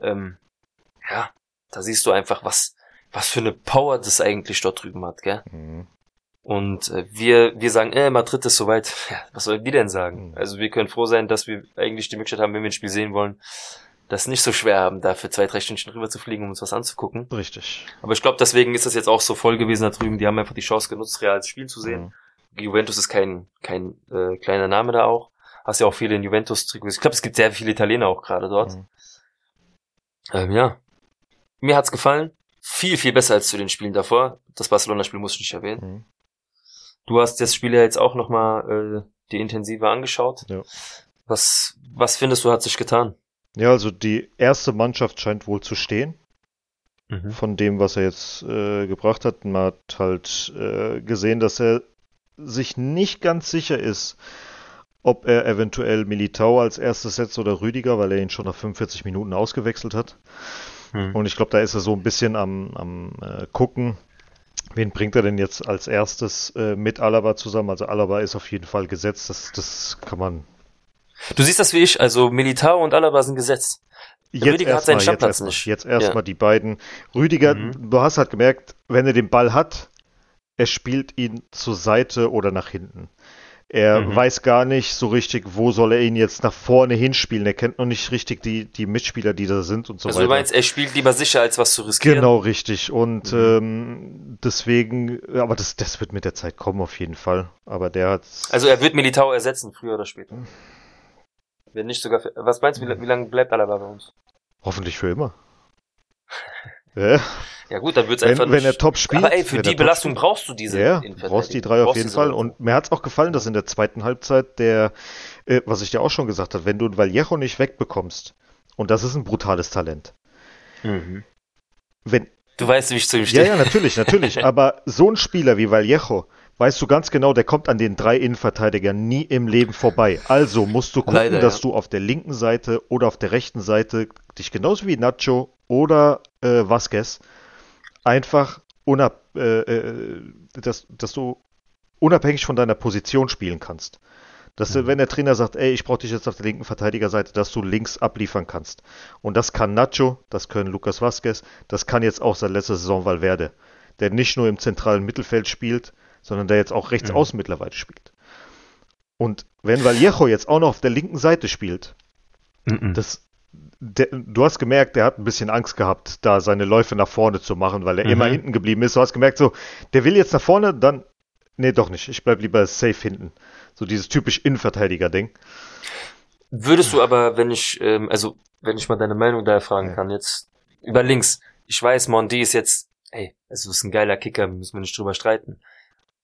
Ähm, ja, da siehst du einfach, was, was für eine Power das eigentlich dort drüben hat, gell? Mhm. Und äh, wir, wir sagen, äh, Madrid ist soweit. (laughs) Ja, was sollen die denn sagen? Mhm. Also wir können froh sein, dass wir eigentlich die Möglichkeit haben, wenn wir ein Spiel sehen wollen, das nicht so schwer haben, da für zwei, drei Stündchen rüber zu fliegen, um uns was anzugucken. Richtig. Aber ich glaube, deswegen ist das jetzt auch so voll gewesen da drüben. Die haben einfach die Chance genutzt, reales Spiel zu sehen. Mhm. Juventus ist kein, kein äh, kleiner Name da auch. Hast ja auch viele in Juventus-Trikots. Ich glaube, es gibt sehr viele Italiener auch gerade dort. Mhm. Ähm, ja. Mir hat's gefallen. Viel, viel besser als zu den Spielen davor. Das Barcelona-Spiel muss ich nicht erwähnen. Mhm. Du hast das Spiel ja jetzt auch nochmal äh, die intensiver angeschaut. Ja. Was, was findest du, hat sich getan? Ja, also die erste Mannschaft scheint wohl zu stehen. Mhm. von dem, was er jetzt äh, gebracht hat. Man hat halt äh, gesehen, dass er sich nicht ganz sicher ist, ob er eventuell Militao als erstes setzt oder Rüdiger, weil er ihn schon nach 45 Minuten ausgewechselt hat. Mhm. Und ich glaube, da ist er so ein bisschen am, am äh, gucken, wen bringt er denn jetzt als erstes äh, mit Alaba zusammen. Also Alaba ist auf jeden Fall gesetzt, das, das kann man Du siehst das wie ich, also Militao und Alaba sind gesetzt. Rüdiger hat seinen Stammplatz jetzt erstmal, nicht. Jetzt erstmal Ja. die beiden. Rüdiger, Mhm. du hast halt gemerkt, wenn er den Ball hat, er spielt ihn zur Seite oder nach hinten. Er Mhm. weiß gar nicht so richtig, wo soll er ihn jetzt nach vorne hinspielen. Er kennt noch nicht richtig die, die Mitspieler, die da sind und so Also weiter. du meinst, er spielt lieber sicher, als was zu riskieren? Genau, richtig. Und Mhm. ähm, deswegen, aber das, das wird mit der Zeit kommen auf jeden Fall. Aber der hat. Also er wird Militao ersetzen, früher oder später. Wenn nicht sogar, für, was meinst du, wie, wie lange bleibt Alaba bei uns? hoffentlich für immer. (laughs) ja, Ja gut, dann wird's wenn, einfach wenn nicht. er top spielt. aber ey, für die Belastung spielt. brauchst du diese Ja, brauchst die drei auf jeden Fall. Und mir hat's auch gefallen, dass in der zweiten Halbzeit der, äh, was ich dir auch schon gesagt habe, wenn du Vallejo nicht wegbekommst, und das ist ein brutales Talent, Mhm. wenn, Du weißt, wie ich zu ihm ja, stehe. ja, natürlich, natürlich, (laughs) aber so ein Spieler wie Vallejo, weißt du ganz genau, der kommt an den drei Innenverteidigern nie im Leben vorbei. Also musst du gucken, Leider, dass ja. du auf der linken Seite oder auf der rechten Seite dich genauso wie Nacho oder äh, Vasquez einfach unab, äh, äh, dass, dass du unabhängig von deiner Position spielen kannst. Dass Mhm. wenn der Trainer sagt, ey, ich brauche dich jetzt auf der linken Verteidigerseite, dass du links abliefern kannst. Und das kann Nacho, das können Lucas Vasquez, das kann jetzt auch seit letzter Saison Valverde, der nicht nur im zentralen Mittelfeld spielt, sondern der jetzt auch rechts Mhm. außen mittlerweile spielt. Und wenn Vallejo jetzt auch noch auf der linken Seite spielt, Mhm. das, der, du hast gemerkt, der hat ein bisschen Angst gehabt, da seine Läufe nach vorne zu machen, weil er Mhm. immer hinten geblieben ist. Du hast gemerkt, so, der will jetzt nach vorne, dann, nee, doch nicht. Ich bleib lieber safe hinten. So dieses typisch Innenverteidiger-Ding. Würdest du aber, wenn ich, ähm, also wenn ich mal deine Meinung da fragen Ja. kann, jetzt über links. Ich weiß, Mondi ist jetzt, ey, also ist ein geiler Kicker, müssen wir nicht drüber streiten.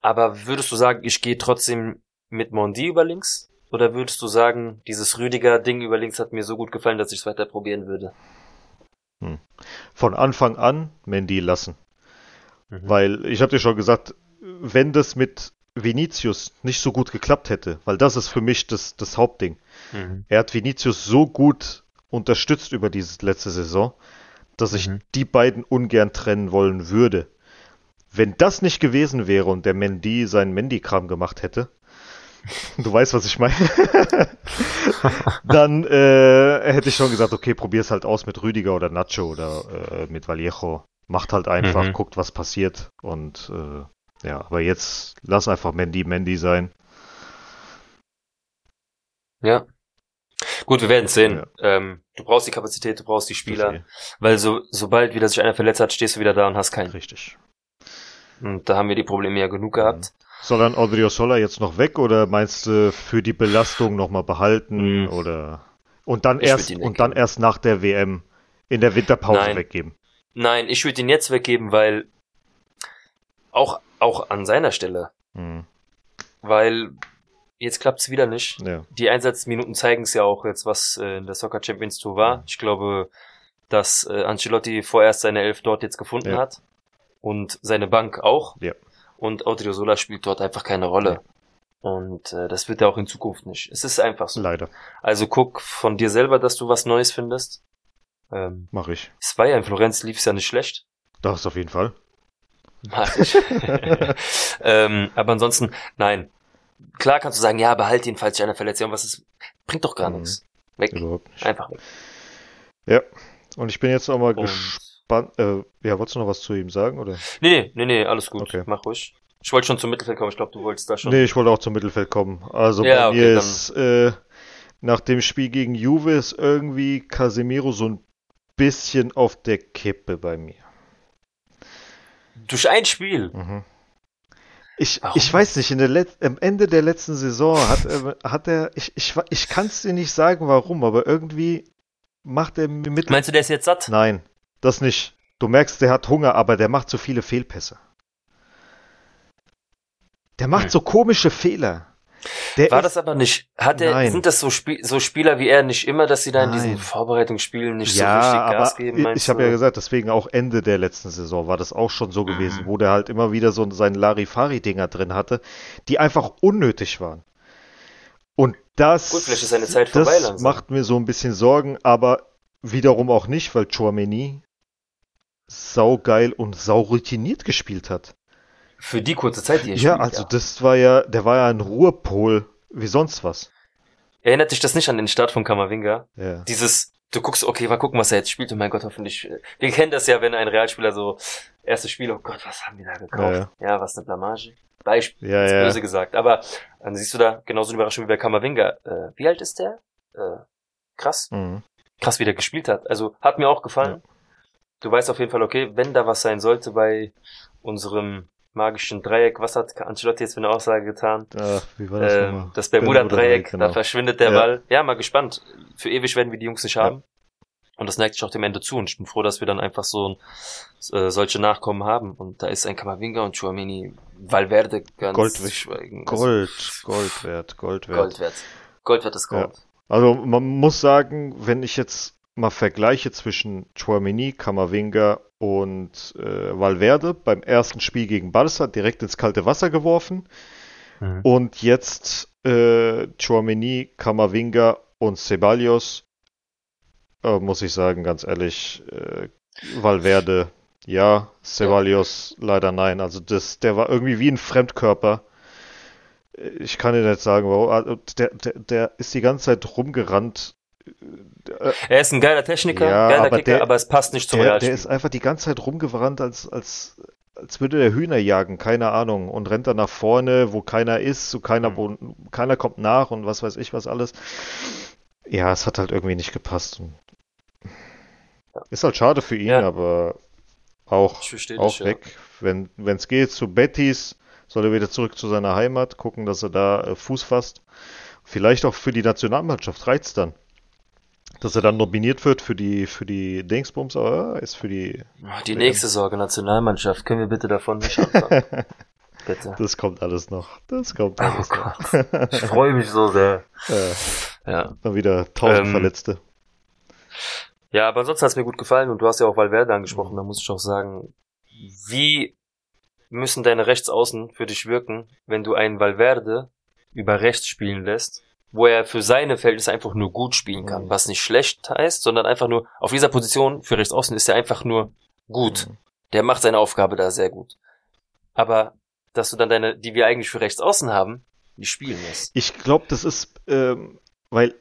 Aber würdest du sagen, ich gehe trotzdem mit Mondi über links? Oder würdest du sagen, dieses Rüdiger-Ding über links hat mir so gut gefallen, dass ich es weiter probieren würde? Von Anfang an Mendy lassen. Mhm. Weil ich habe dir schon gesagt, wenn das mit Vinicius nicht so gut geklappt hätte, weil das ist für mich das, das Hauptding. Mhm. Er hat Vinicius so gut unterstützt über diese letzte Saison, dass ich Mhm. die beiden ungern trennen wollen würde. Wenn das nicht gewesen wäre und der Mendy seinen Mendy-Kram gemacht hätte, du weißt, was ich meine, (laughs) dann äh, hätte ich schon gesagt, okay, probier's halt aus mit Rüdiger oder Nacho oder äh, mit Vallejo. Macht halt einfach, Mhm. guckt, was passiert. Und äh, ja, aber jetzt lass einfach Mendy Mendy sein. Ja. Gut, wir werden sehen. Ähm, du brauchst die Kapazität, du brauchst die Spieler, weil so, sobald wieder sich einer verletzt hat, stehst du wieder da und hast keinen. Richtig. Und da haben wir die Probleme ja genug gehabt. Soll dann Odriozola jetzt noch weg oder meinst du für die Belastung nochmal behalten Mhm. oder und dann Ich erst und dann erst nach der WM in der Winterpause Nein. weggeben? Nein, ich würde ihn jetzt weggeben, weil auch, auch an seiner Stelle, Mhm. weil jetzt klappt's wieder nicht. Ja. Die Einsatzminuten zeigen es ja auch jetzt, was äh, in der Soccer Champions Tour war. Ich glaube, dass äh, Ancelotti vorerst seine Elf dort jetzt gefunden Ja. hat und seine Bank auch. Ja. Und Odriozola spielt dort einfach keine Rolle. Und äh, das wird er auch in Zukunft nicht. Es ist einfach so. Leider. Also guck von dir selber, dass du was Neues findest. Ähm, Mache ich. es war ja in Florenz, lief es ja nicht schlecht. Das auf jeden Fall. Mach ich. (laughs) ähm, aber ansonsten, nein. Klar kannst du sagen, ja, behalt ihn, falls sich einer verletzt. Ja, was ist, bringt doch gar Mhm. nichts. Weg. Überhaupt nicht. Einfach weg. Ja. Und ich bin jetzt auch mal Und, gespannt. Äh, ja, wolltest du noch was zu ihm sagen oder? nee, nee, nee, alles gut. Okay. Mach ruhig. Ich wollte schon zum Mittelfeld kommen. Ich glaube, du wolltest da schon. Nee, ich wollte auch zum Mittelfeld kommen. Also Ja, bei mir ist äh, nach dem Spiel gegen Juve ist irgendwie Casemiro so ein bisschen auf der Kippe bei mir. Durch ein Spiel. Mhm. Ich, ich weiß nicht, in der Let am Ende der letzten Saison hat, äh, hat er, ich, ich, ich kann es dir nicht sagen, warum, aber irgendwie macht er mit. Meinst du, der ist jetzt satt? Nein, das nicht. Du merkst, der hat Hunger, aber der macht so viele Fehlpässe. Der macht hm. so komische Fehler. Der War das aber nicht? Hat er, Nein. sind das so, Spiel, so Spieler wie er nicht immer, dass sie da in Nein. diesen Vorbereitungsspielen nicht ja, so richtig Gas geben? Ich habe ja gesagt, deswegen auch Ende der letzten Saison war das auch schon so gewesen, mhm. wo der halt immer wieder so seinen Larifari-Dinger drin hatte, die einfach unnötig waren. Und das, Gut, ist Zeit vorbei das macht mir so ein bisschen Sorgen, aber wiederum auch nicht, weil Chouameni saugeil und sauroutiniert gespielt hat. Für die kurze Zeit, die er Ja, spielt, also ja. das war ja, der war ja ein Ruhepol wie sonst was. Erinnert dich das nicht an den Start von Kamavinga? Ja. Dieses, du guckst, okay, mal gucken, was er jetzt spielt und mein Gott, hoffentlich. Wir kennen das ja, wenn ein Realspieler so, erstes Spiel, oh Gott, was haben die da gekauft? Ja, ja. was eine Blamage. Beispiel, ja, ja. böse gesagt. Aber dann siehst du da genauso eine Überraschung wie bei Kamavinga. Äh, wie alt ist der? Äh, krass. Mhm. Krass, wie der gespielt hat. Also hat mir auch gefallen. Ja. Du weißt auf jeden Fall, okay, wenn da was sein sollte bei unserem magischen Dreieck. Was hat Ancelotti jetzt für eine Aussage getan? Ach, wie war das ähm, Das Bermuda-Dreieck, genau. da verschwindet der ja. Ball. Ja, mal gespannt. Für ewig werden wir die Jungs nicht haben. Und das neigt sich auch dem Ende zu. Und ich bin froh, dass wir dann einfach so äh, solche Nachkommen haben. Und da ist ein Kamavinga und Chouamini Valverde ganz Gold, schweigen. Gold, Gold wert, Gold wert. Gold wert. Gold wert ist Gold. Ja. Also man muss sagen, wenn ich jetzt mal vergleiche zwischen Chouamini, Kamavinga und äh, Valverde beim ersten Spiel gegen Barca direkt ins kalte Wasser geworfen. Mhm. Und jetzt äh, Chouameni, Kamavinga und Ceballos, äh, muss ich sagen, ganz ehrlich, äh, Valverde ja, Ceballos ja. leider nein. Also das, der war irgendwie wie ein Fremdkörper. Ich kann dir nicht sagen, warum. Also der, der, der ist die ganze Zeit rumgerannt er ist ein geiler Techniker, ja, geiler aber Kicker, der, aber es passt nicht zum der, Der ist einfach die ganze Zeit rumgerannt, als, als, als würde der Hühner jagen, keine Ahnung, und rennt dann nach vorne, wo keiner ist, so keiner, mhm. wo, keiner kommt nach und was weiß ich was alles. Ja, es hat halt irgendwie nicht gepasst. Ist halt schade für ihn, ja. aber auch, auch weg. Ja. Wenn es geht zu Bettys, soll er wieder zurück zu seiner Heimat, gucken, dass er da äh, Fuß fasst. Vielleicht auch für die Nationalmannschaft reizt dann dass er dann nominiert wird für die für die Dingsbums, aber ist für die. Die nächste Sorge Nationalmannschaft. Können wir bitte davon nicht anfangen? (laughs) bitte. Das kommt alles noch. Das kommt oh alles oh noch. ich freue mich so sehr. (laughs) Ja. ja. Dann wieder tausend ähm, Verletzte. Ja, aber ansonsten hat es mir gut gefallen und du hast ja auch Valverde angesprochen. Da muss ich auch sagen, wie müssen deine Rechtsaußen für dich wirken, wenn du einen Valverde über rechts spielen lässt wo er für seine Verhältnisse einfach nur gut spielen kann. Mhm. Was nicht schlecht heißt, sondern einfach nur, auf dieser Position für Rechtsaußen ist er einfach nur gut. Mhm. Der macht seine Aufgabe da sehr gut. Aber, dass du dann deine, die wir eigentlich für Rechtsaußen haben, die spielen lässt. Ich glaube, das ist, ähm, weil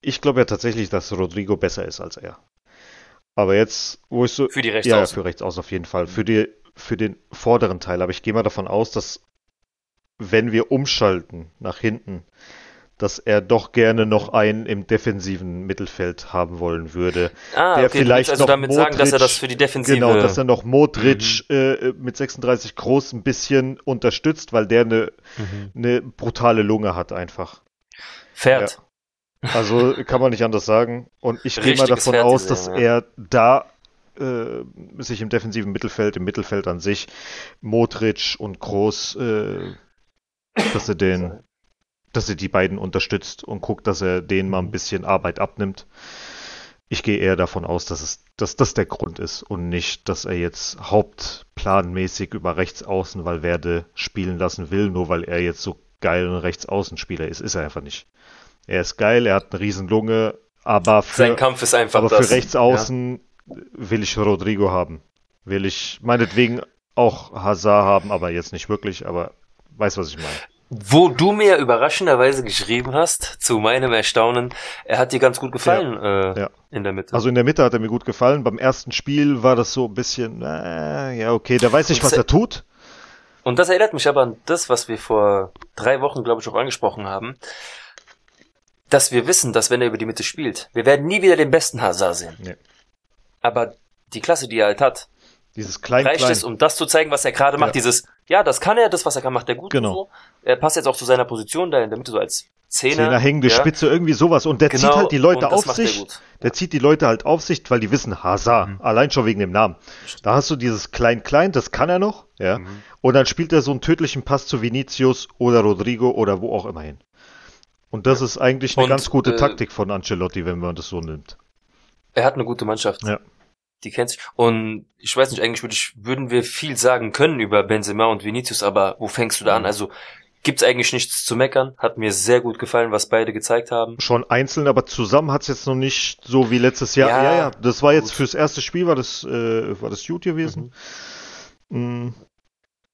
ich glaube ja tatsächlich, dass Rodrigo besser ist als er. Aber jetzt, wo ich so. Für die Rechtsaußen. Ja, für Rechtsaußen auf jeden Fall. Für die, für den vorderen Teil. Aber ich gehe mal davon aus, dass wenn wir umschalten nach hinten, dass er doch gerne noch einen im defensiven Mittelfeld haben wollen würde. Ah, der okay, vielleicht also noch damit Modric, sagen, dass er das für die Defensive... Genau, dass er noch Modric mhm. äh, mit 36 groß ein bisschen unterstützt, weil der eine, mhm. eine brutale Lunge hat einfach. Fährt. Ja. Also kann man nicht anders sagen. Und ich gehe mal davon aus, dass ja. er da äh, sich im defensiven Mittelfeld, im Mittelfeld an sich, Modric und Groß, äh, dass er den dass er die beiden unterstützt und guckt, dass er denen mal ein bisschen Arbeit abnimmt. Ich gehe eher davon aus, dass es, dass das der Grund ist und nicht, dass er jetzt hauptplanmäßig über Rechtsaußen Valverde spielen lassen will, nur weil er jetzt so geil ein Rechtsaußenspieler ist. Ist er einfach nicht. Er ist geil, er hat eine riesen Lunge, aber für, Sein Kampf ist einfach aber das, für Rechtsaußen ja. will ich Rodrigo haben. Will ich meinetwegen auch Hazard haben, aber jetzt nicht wirklich, aber weiß, was ich meine. Wo du mir überraschenderweise geschrieben hast, zu meinem Erstaunen, er hat dir ganz gut gefallen ja, äh, ja. in der Mitte. Also in der Mitte hat er mir gut gefallen. Beim ersten Spiel war das so ein bisschen, äh, ja okay, der weiß nicht, was er tut. Und das erinnert mich aber an das, was wir vor drei Wochen, glaube ich, auch angesprochen haben. dass wir wissen, dass wenn er über die Mitte spielt, wir werden nie wieder den besten Hazard sehen. Nee. Aber die Klasse, die er halt hat, Dieses klein, reicht klein. es, um das zu zeigen, was er gerade macht. Ja. Dieses, ja, das kann er, das, was er kann, macht er gut. Genau. Und so. Er passt jetzt auch zu seiner Position da in der Mitte so als Zehner. Zehner hängende ja. Spitze, irgendwie sowas. Und der Genau, zieht halt die Leute auf sich. Der zieht die Leute halt auf sich, weil die wissen, Hazard, Mhm. allein schon wegen dem Namen. Da hast du dieses Klein-Klein, das kann er noch, ja. Mhm. Und dann spielt er so einen tödlichen Pass zu Vinicius oder Rodrigo oder wo auch immer hin. Und das ist eigentlich eine Und, ganz gute äh, Taktik von Ancelotti, wenn man das so nimmt. Er hat eine gute Mannschaft. Ja. Die kennt sich. Und ich weiß nicht, eigentlich würde ich, würden wir viel sagen können über Benzema und Vinicius, aber wo fängst du da an? Mhm. Also gibt's eigentlich nichts zu meckern. Hat mir sehr gut gefallen, was beide gezeigt haben. Schon einzeln, aber zusammen hat's jetzt noch nicht so wie letztes Jahr. Ja, Ja, ja, das war jetzt gut. fürs erste Spiel, war das, äh, war das gut gewesen. Mhm.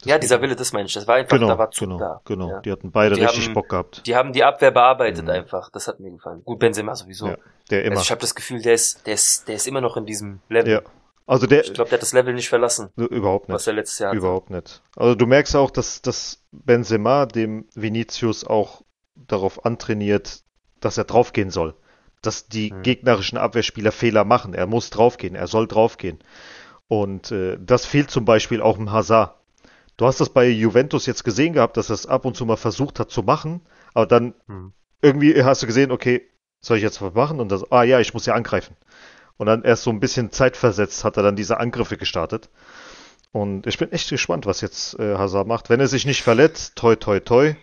Ja, dieser Wille, das meine ich. Das war einfach, Genau, da war Zug genau, da. genau. Ja. Die hatten beide Die richtig haben- Bock gehabt. Die haben die Abwehr bearbeitet Mhm. einfach. Das hat mir gefallen. Gut, Benzema sowieso. Ja, der immer. Also ich habe das Gefühl, der ist, der ist, der ist immer noch in diesem Level. ja. Also der, Ich glaube, der hat das Level nicht verlassen, überhaupt nicht. was er letztes Jahr hatte. Überhaupt nicht. Also du merkst auch, dass, dass Benzema dem Vinicius auch darauf antrainiert, dass er draufgehen soll. Dass die Mhm. gegnerischen Abwehrspieler Fehler machen. Er muss draufgehen, er soll draufgehen. Und äh, das fehlt zum Beispiel auch im Hazard. Du hast das bei Juventus jetzt gesehen gehabt, dass er es ab und zu mal versucht hat zu machen, aber dann Mhm. irgendwie hast du gesehen, okay, soll ich jetzt was machen? Und das, ah ja, ich muss ja angreifen. Und dann erst so ein bisschen zeitversetzt hat er dann diese Angriffe gestartet. Und ich bin echt gespannt, was jetzt äh, Hazard macht. Wenn er sich nicht verletzt, toi toi toi.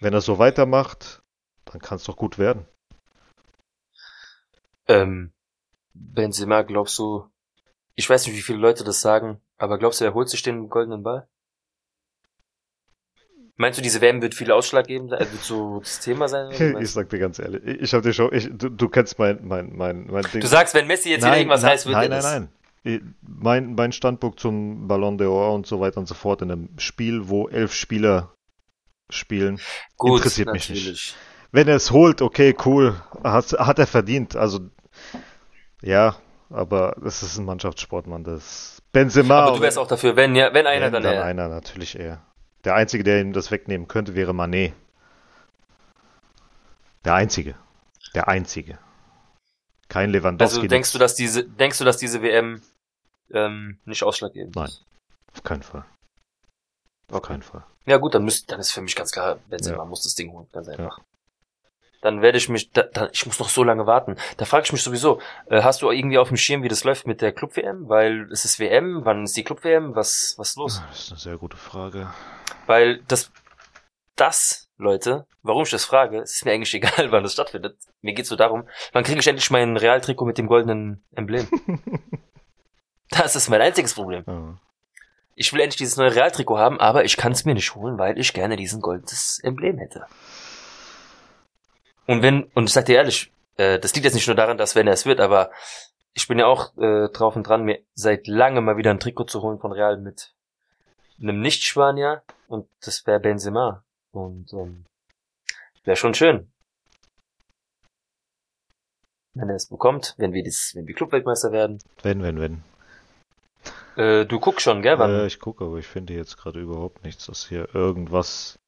Wenn er so weitermacht, dann kann es doch gut werden. Ähm, Benzema, glaubst du, ich weiß nicht, wie viele Leute das sagen, aber glaubst du, er holt sich den goldenen Ball? Meinst du, diese WM wird viel Ausschlag geben? Äh, Wird so das Thema sein? (laughs) Ich sag dir ganz ehrlich, ich, habe dir schon, ich, du, du kennst mein, mein, mein, mein? Ding. du sagst, wenn Messi jetzt wieder nein, irgendwas nein, heißt, wird nein, nein, nein. Mein, mein Standpunkt zum Ballon d'Or und so weiter und so fort in einem Spiel, wo elf Spieler spielen, Gut, interessiert mich nicht. natürlich. Wenn er es holt, okay, cool, hat, hat er verdient. Also, ja, aber das ist ein Mannschaftssport, Mann. Das Benzema. Aber du wärst auch dafür, wenn ja, wenn einer, wenn, dann dann er. einer, natürlich eher. Der Einzige, der ihm das wegnehmen könnte, wäre Manet. Der Einzige. Der Einzige. Kein Lewandowski. Also denkst du, dass diese, denkst du, dass diese WM ähm, nicht ausschlaggebend Nein. ist? Auf keinen Fall. Auf keinen Fall. Ja gut, dann müsst, dann ist für mich ganz klar, Benzema Ja. muss das Ding holen, ganz einfach. Dann werde ich mich, da, da, ich muss noch so lange warten. Da frage ich mich sowieso, äh, hast du irgendwie auf dem Schirm, wie das läuft mit der Club-WM? Weil es ist WM, wann ist die Club-WM? Was, was ist los? Das ist eine sehr gute Frage. Weil das, das, Leute, warum ich das frage, es ist mir eigentlich (laughs) egal, wann das stattfindet. Mir geht's so darum, wann kriege ich endlich mein Realtrikot mit dem goldenen Emblem? (laughs) das ist mein einziges Problem. Ja. Ich will endlich dieses neue Realtrikot haben, aber ich kann es mir nicht holen, weil ich gerne diesen goldenes Emblem hätte. Und wenn, und ich sag dir ehrlich, äh, das liegt jetzt nicht nur daran, dass wenn er es wird, aber ich bin ja auch äh, drauf und dran, mir seit langem mal wieder ein Trikot zu holen von Real mit einem Nicht-Spanier und das wäre Benzema. Und ähm, wäre schon schön. Wenn er es bekommt, wenn wir das, wenn wir Clubweltmeister werden. Wenn, wenn, wenn. Äh, du guckst schon, gell? Wann? Äh, ich gucke, aber ich finde jetzt gerade überhaupt nichts, dass hier irgendwas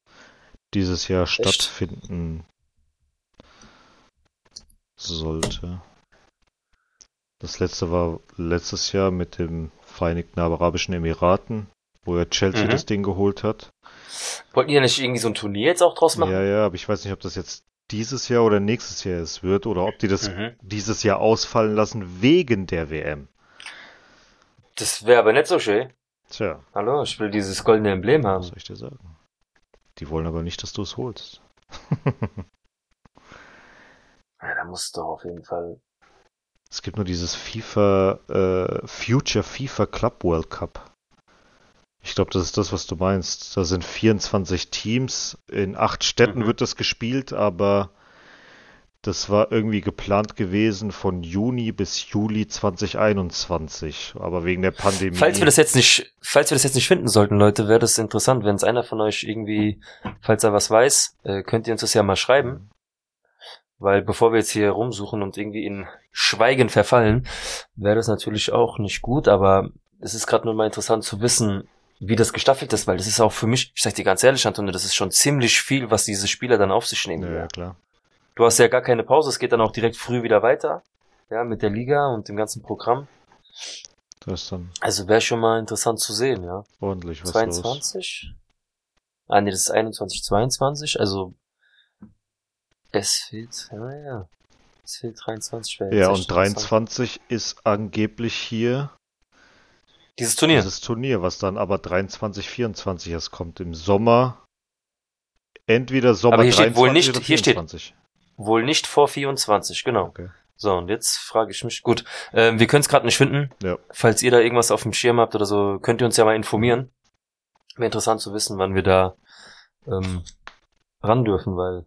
dieses Jahr stattfinden sollte. Das letzte war letztes Jahr mit dem Vereinigten Arabischen Emiraten, wo ja Chelsea Mhm. das Ding geholt hat. Wollten die ja nicht irgendwie so ein Turnier jetzt auch draus machen? Ja, ja, aber ich weiß nicht, ob das jetzt dieses Jahr oder nächstes Jahr es wird oder ob die das Mhm. dieses Jahr ausfallen lassen wegen der WM. Das wäre aber nicht so schön. Tja, Hallo, ich will dieses goldene Emblem was haben. soll ich dir sagen? Die wollen aber nicht, dass du es holst. (laughs) Ja, da muss doch auf jeden Fall. Es gibt nur dieses FIFA, äh, Future FIFA Club World Cup. Ich glaube, das ist das, was du meinst. Da sind 24 Teams. In acht Städten Mhm. wird das gespielt, aber das war irgendwie geplant gewesen von Juni bis Juli 2021. Aber wegen der Pandemie. Falls wir das jetzt nicht, falls wir das jetzt nicht finden sollten, Leute, wäre das interessant, wenn es einer von euch irgendwie, falls er was weiß, äh, könnt ihr uns das ja mal schreiben. Weil bevor wir jetzt hier rumsuchen und irgendwie in Schweigen verfallen, wäre das natürlich auch nicht gut, aber es ist gerade nur mal interessant zu wissen, wie das gestaffelt ist, weil das ist auch für mich, ich sag dir ganz ehrlich, Antonio, das ist schon ziemlich viel, was diese Spieler dann auf sich nehmen. ja, ja, klar. Du hast ja gar keine Pause, es geht dann auch direkt früh wieder weiter. Ja, mit der Liga und dem ganzen Programm. Das ist dann Also wäre schon mal interessant zu sehen, ja. ordentlich was los. 22? Ah, nee, das ist 21, 22, also es fehlt, ja, ja. Es fehlt 23. wäre jetzt Ja, und interessant. 23 ist angeblich hier Dieses Turnier. dieses Turnier, was dann aber 23, 24 erst kommt. Im Sommer. Entweder Sommer Aber hier steht 23 wohl nicht- oder hier steht- 24. Wohl nicht vor 24, genau. Okay. So, und jetzt frage ich mich, gut, ähm, wir können es gerade nicht finden. Ja. Falls ihr da irgendwas auf dem Schirm habt oder so, könnt ihr uns ja mal informieren. Wäre interessant zu wissen, wann wir da ähm, ran dürfen, weil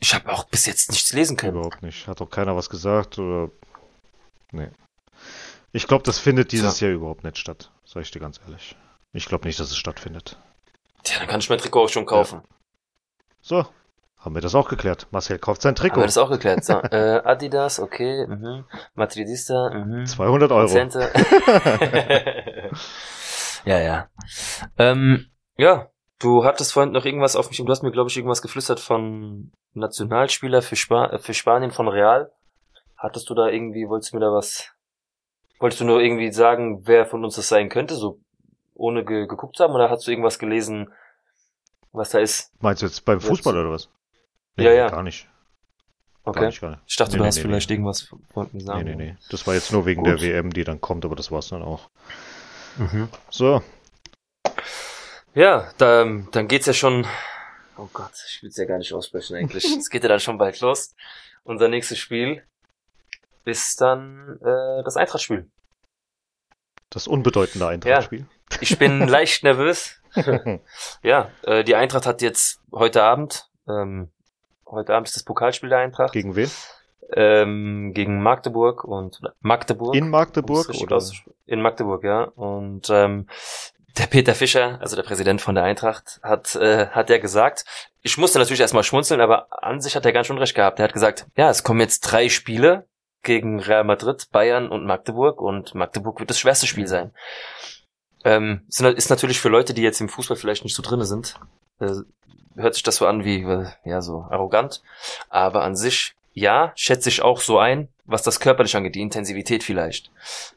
ich habe auch bis jetzt nichts lesen können. Überhaupt nicht. Hat auch keiner was gesagt oder. Nee. Ich glaube, das findet dieses Jahr überhaupt nicht statt. Sag ich dir ganz ehrlich. Ich glaube nicht, dass es stattfindet. Tja, dann kann ich mein Trikot auch schon kaufen. So. Haben wir das auch geklärt. Marcel kauft sein Haben wir Trikot. das auch geklärt. So, äh, Adidas, okay, mhm. Madridista, mhm. 200 Euro. (laughs) Ja, ja. Ähm, ja, du hattest vorhin noch irgendwas auf mich, du hast mir, glaube ich, irgendwas geflüstert von Nationalspieler für, Spa äh, für Spanien von Real. Hattest du da irgendwie, wolltest du mir da was, wolltest du nur irgendwie sagen, wer von uns das sein könnte, so ohne ge geguckt zu haben, oder hast du irgendwas gelesen, was da ist? Meinst du jetzt beim Fußball oder was? Ja, ja. Gar nicht. Gar Okay. nicht, gar nicht. Ich dachte, Nee, du nee, hast nee, vielleicht nee. irgendwas von mir sagen. Nee, nee, nee. Das war jetzt nur wegen Gut. der WM, die dann kommt, aber das war's dann auch. Mhm. So. Ja, da, dann geht's ja schon. Oh Gott, ich will's ja gar nicht aussprechen eigentlich. (laughs) Es geht ja dann schon bald los. Unser nächstes Spiel ist dann äh, das Eintrachtspiel. Das unbedeutende Eintrachtspiel. Ich bin (laughs) leicht nervös. (laughs) Ja, äh, die Eintracht hat jetzt heute Abend, ähm, heute Abend ist das Pokalspiel der Eintracht Gegen wen? ähm, gegen Magdeburg und Magdeburg. In Magdeburg oder? In Magdeburg, ja. Und ähm, der Peter Fischer, also der Präsident von der Eintracht, hat, äh, hat ja gesagt, ich musste natürlich erstmal schmunzeln, aber an sich hat er ganz schön recht gehabt. Er hat gesagt, ja, es kommen jetzt drei Spiele gegen Real Madrid, Bayern und Magdeburg und Magdeburg wird das schwerste Spiel sein. Ähm, ist na- ist natürlich für Leute, die jetzt im Fußball vielleicht nicht so drinne sind, äh, hört sich das so an wie, äh, ja, so arrogant. Aber an sich, ja, schätze ich auch so ein, was das körperlich angeht, die Intensivität vielleicht.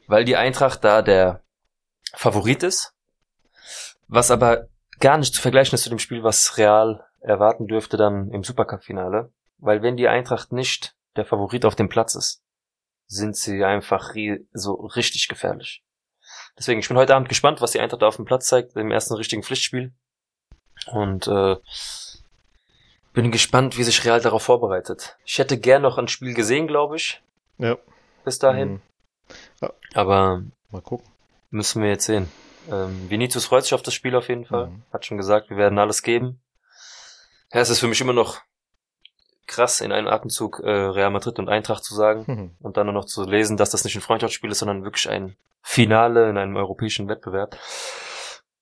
Weil die Eintracht da der Favorit ist, was aber gar nicht zu vergleichen ist zu dem Spiel, was Real erwarten dürfte dann im Supercup-Finale. Weil wenn die Eintracht nicht der Favorit auf dem Platz ist, sind sie einfach so richtig gefährlich. Deswegen, ich bin heute Abend gespannt, was die Eintracht auf dem Platz zeigt, im ersten richtigen Pflichtspiel. Und äh, bin gespannt, wie sich Real darauf vorbereitet. Ich hätte gern noch ein Spiel gesehen, glaube ich, Ja. bis dahin. Mhm. Aber Mal gucken. müssen wir jetzt sehen. Ähm, Vinicius freut sich auf das Spiel auf jeden Fall. Mhm. Hat schon gesagt, wir werden alles geben. Ja, es ist für mich immer noch krass, in einem Atemzug äh, Real Madrid und Eintracht zu sagen Mhm. und dann nur noch zu lesen, dass das nicht ein Freundschaftsspiel ist, sondern wirklich ein Finale in einem europäischen Wettbewerb.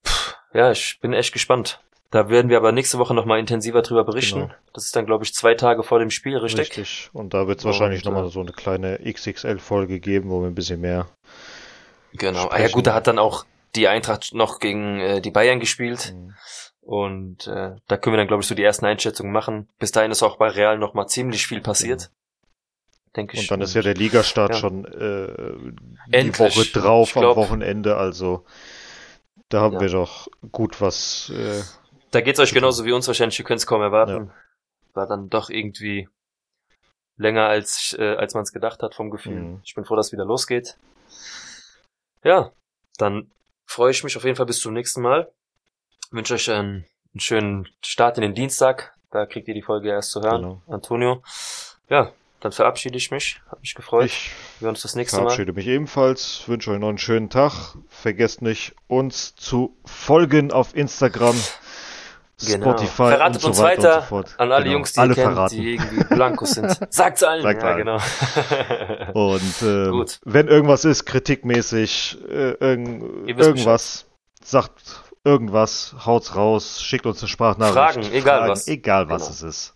Puh, ja, ich bin echt gespannt. Da werden wir aber nächste Woche nochmal intensiver drüber berichten. Genau. Das ist dann, glaube ich, zwei Tage vor dem Spiel, richtig? Richtig. Und da wird es wahrscheinlich Und, nochmal äh, so eine kleine XXL-Folge geben, wo wir ein bisschen mehr. Genau. Ah ja gut, da hat dann auch die Eintracht noch gegen äh, die Bayern gespielt. Mhm. Und äh, da können wir dann, glaube ich, so die ersten Einschätzungen machen. Bis dahin ist auch bei Real noch mal ziemlich viel passiert. Denke ich. Und dann ist ja der Ligastart ja. schon äh, die Endlich. Woche drauf glaub- am Wochenende. Also da haben Ja. wir doch gut was. Äh, Da geht's euch genauso wie uns wahrscheinlich, ihr könnt es kaum erwarten. War dann doch irgendwie länger als, äh, als man es gedacht hat vom Gefühl. Mhm. Ich bin froh, dass es wieder losgeht. Ja, dann freue ich mich auf jeden Fall bis zum nächsten Mal. Wünsche euch einen, einen schönen Start in den Dienstag. Da kriegt ihr die Folge erst zu hören. Genau. Antonio. Ja, dann verabschiede ich mich. Hat mich gefreut. ich wir hören uns das nächste Mal. verabschiede mich ebenfalls. Wünsche euch noch einen schönen Tag. Vergesst nicht, uns zu folgen auf Instagram. Genau. Spotify Verratet und so uns weiter, und so fort. An alle Genau. Jungs, die alle ihr kennt, verraten. die irgendwie Blankos sind. (laughs) Sagt's allen. Sagt ja, allen. genau. (laughs) Und ähm, Gut. wenn irgendwas ist, kritikmäßig, äh, wisst irgendwas, sagt irgendwas, haut's raus, schickt uns eine Sprachnachricht. Fragen, egal was. Egal was Genau. es ist.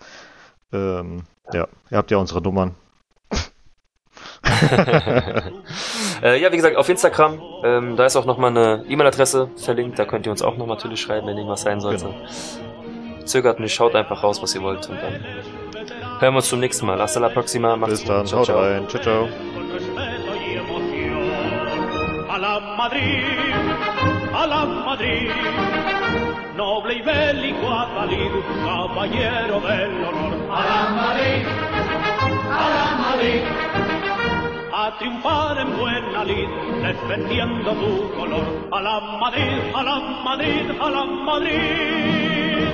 Ähm, ja, ihr habt ja unsere Nummern. (laughs) äh, ja, wie gesagt, auf Instagram, ähm, da ist auch nochmal eine E-Mail-Adresse verlinkt, da könnt ihr uns auch noch natürlich schreiben, wenn irgendwas sein sollte. Genau. Zögert nicht, schaut einfach raus, was ihr wollt und dann hören wir uns zum nächsten Mal. Hasta la próxima. Macht's Bis dann, ciao, haut ciao. rein. Ciao, ciao. A la Madrid, noble y bélico Atalid, caballero del honor. A la Madrid, a la Madrid, a triunfar en buena lid, defendiendo tu color. A la Madrid, a la Madrid, a la Madrid.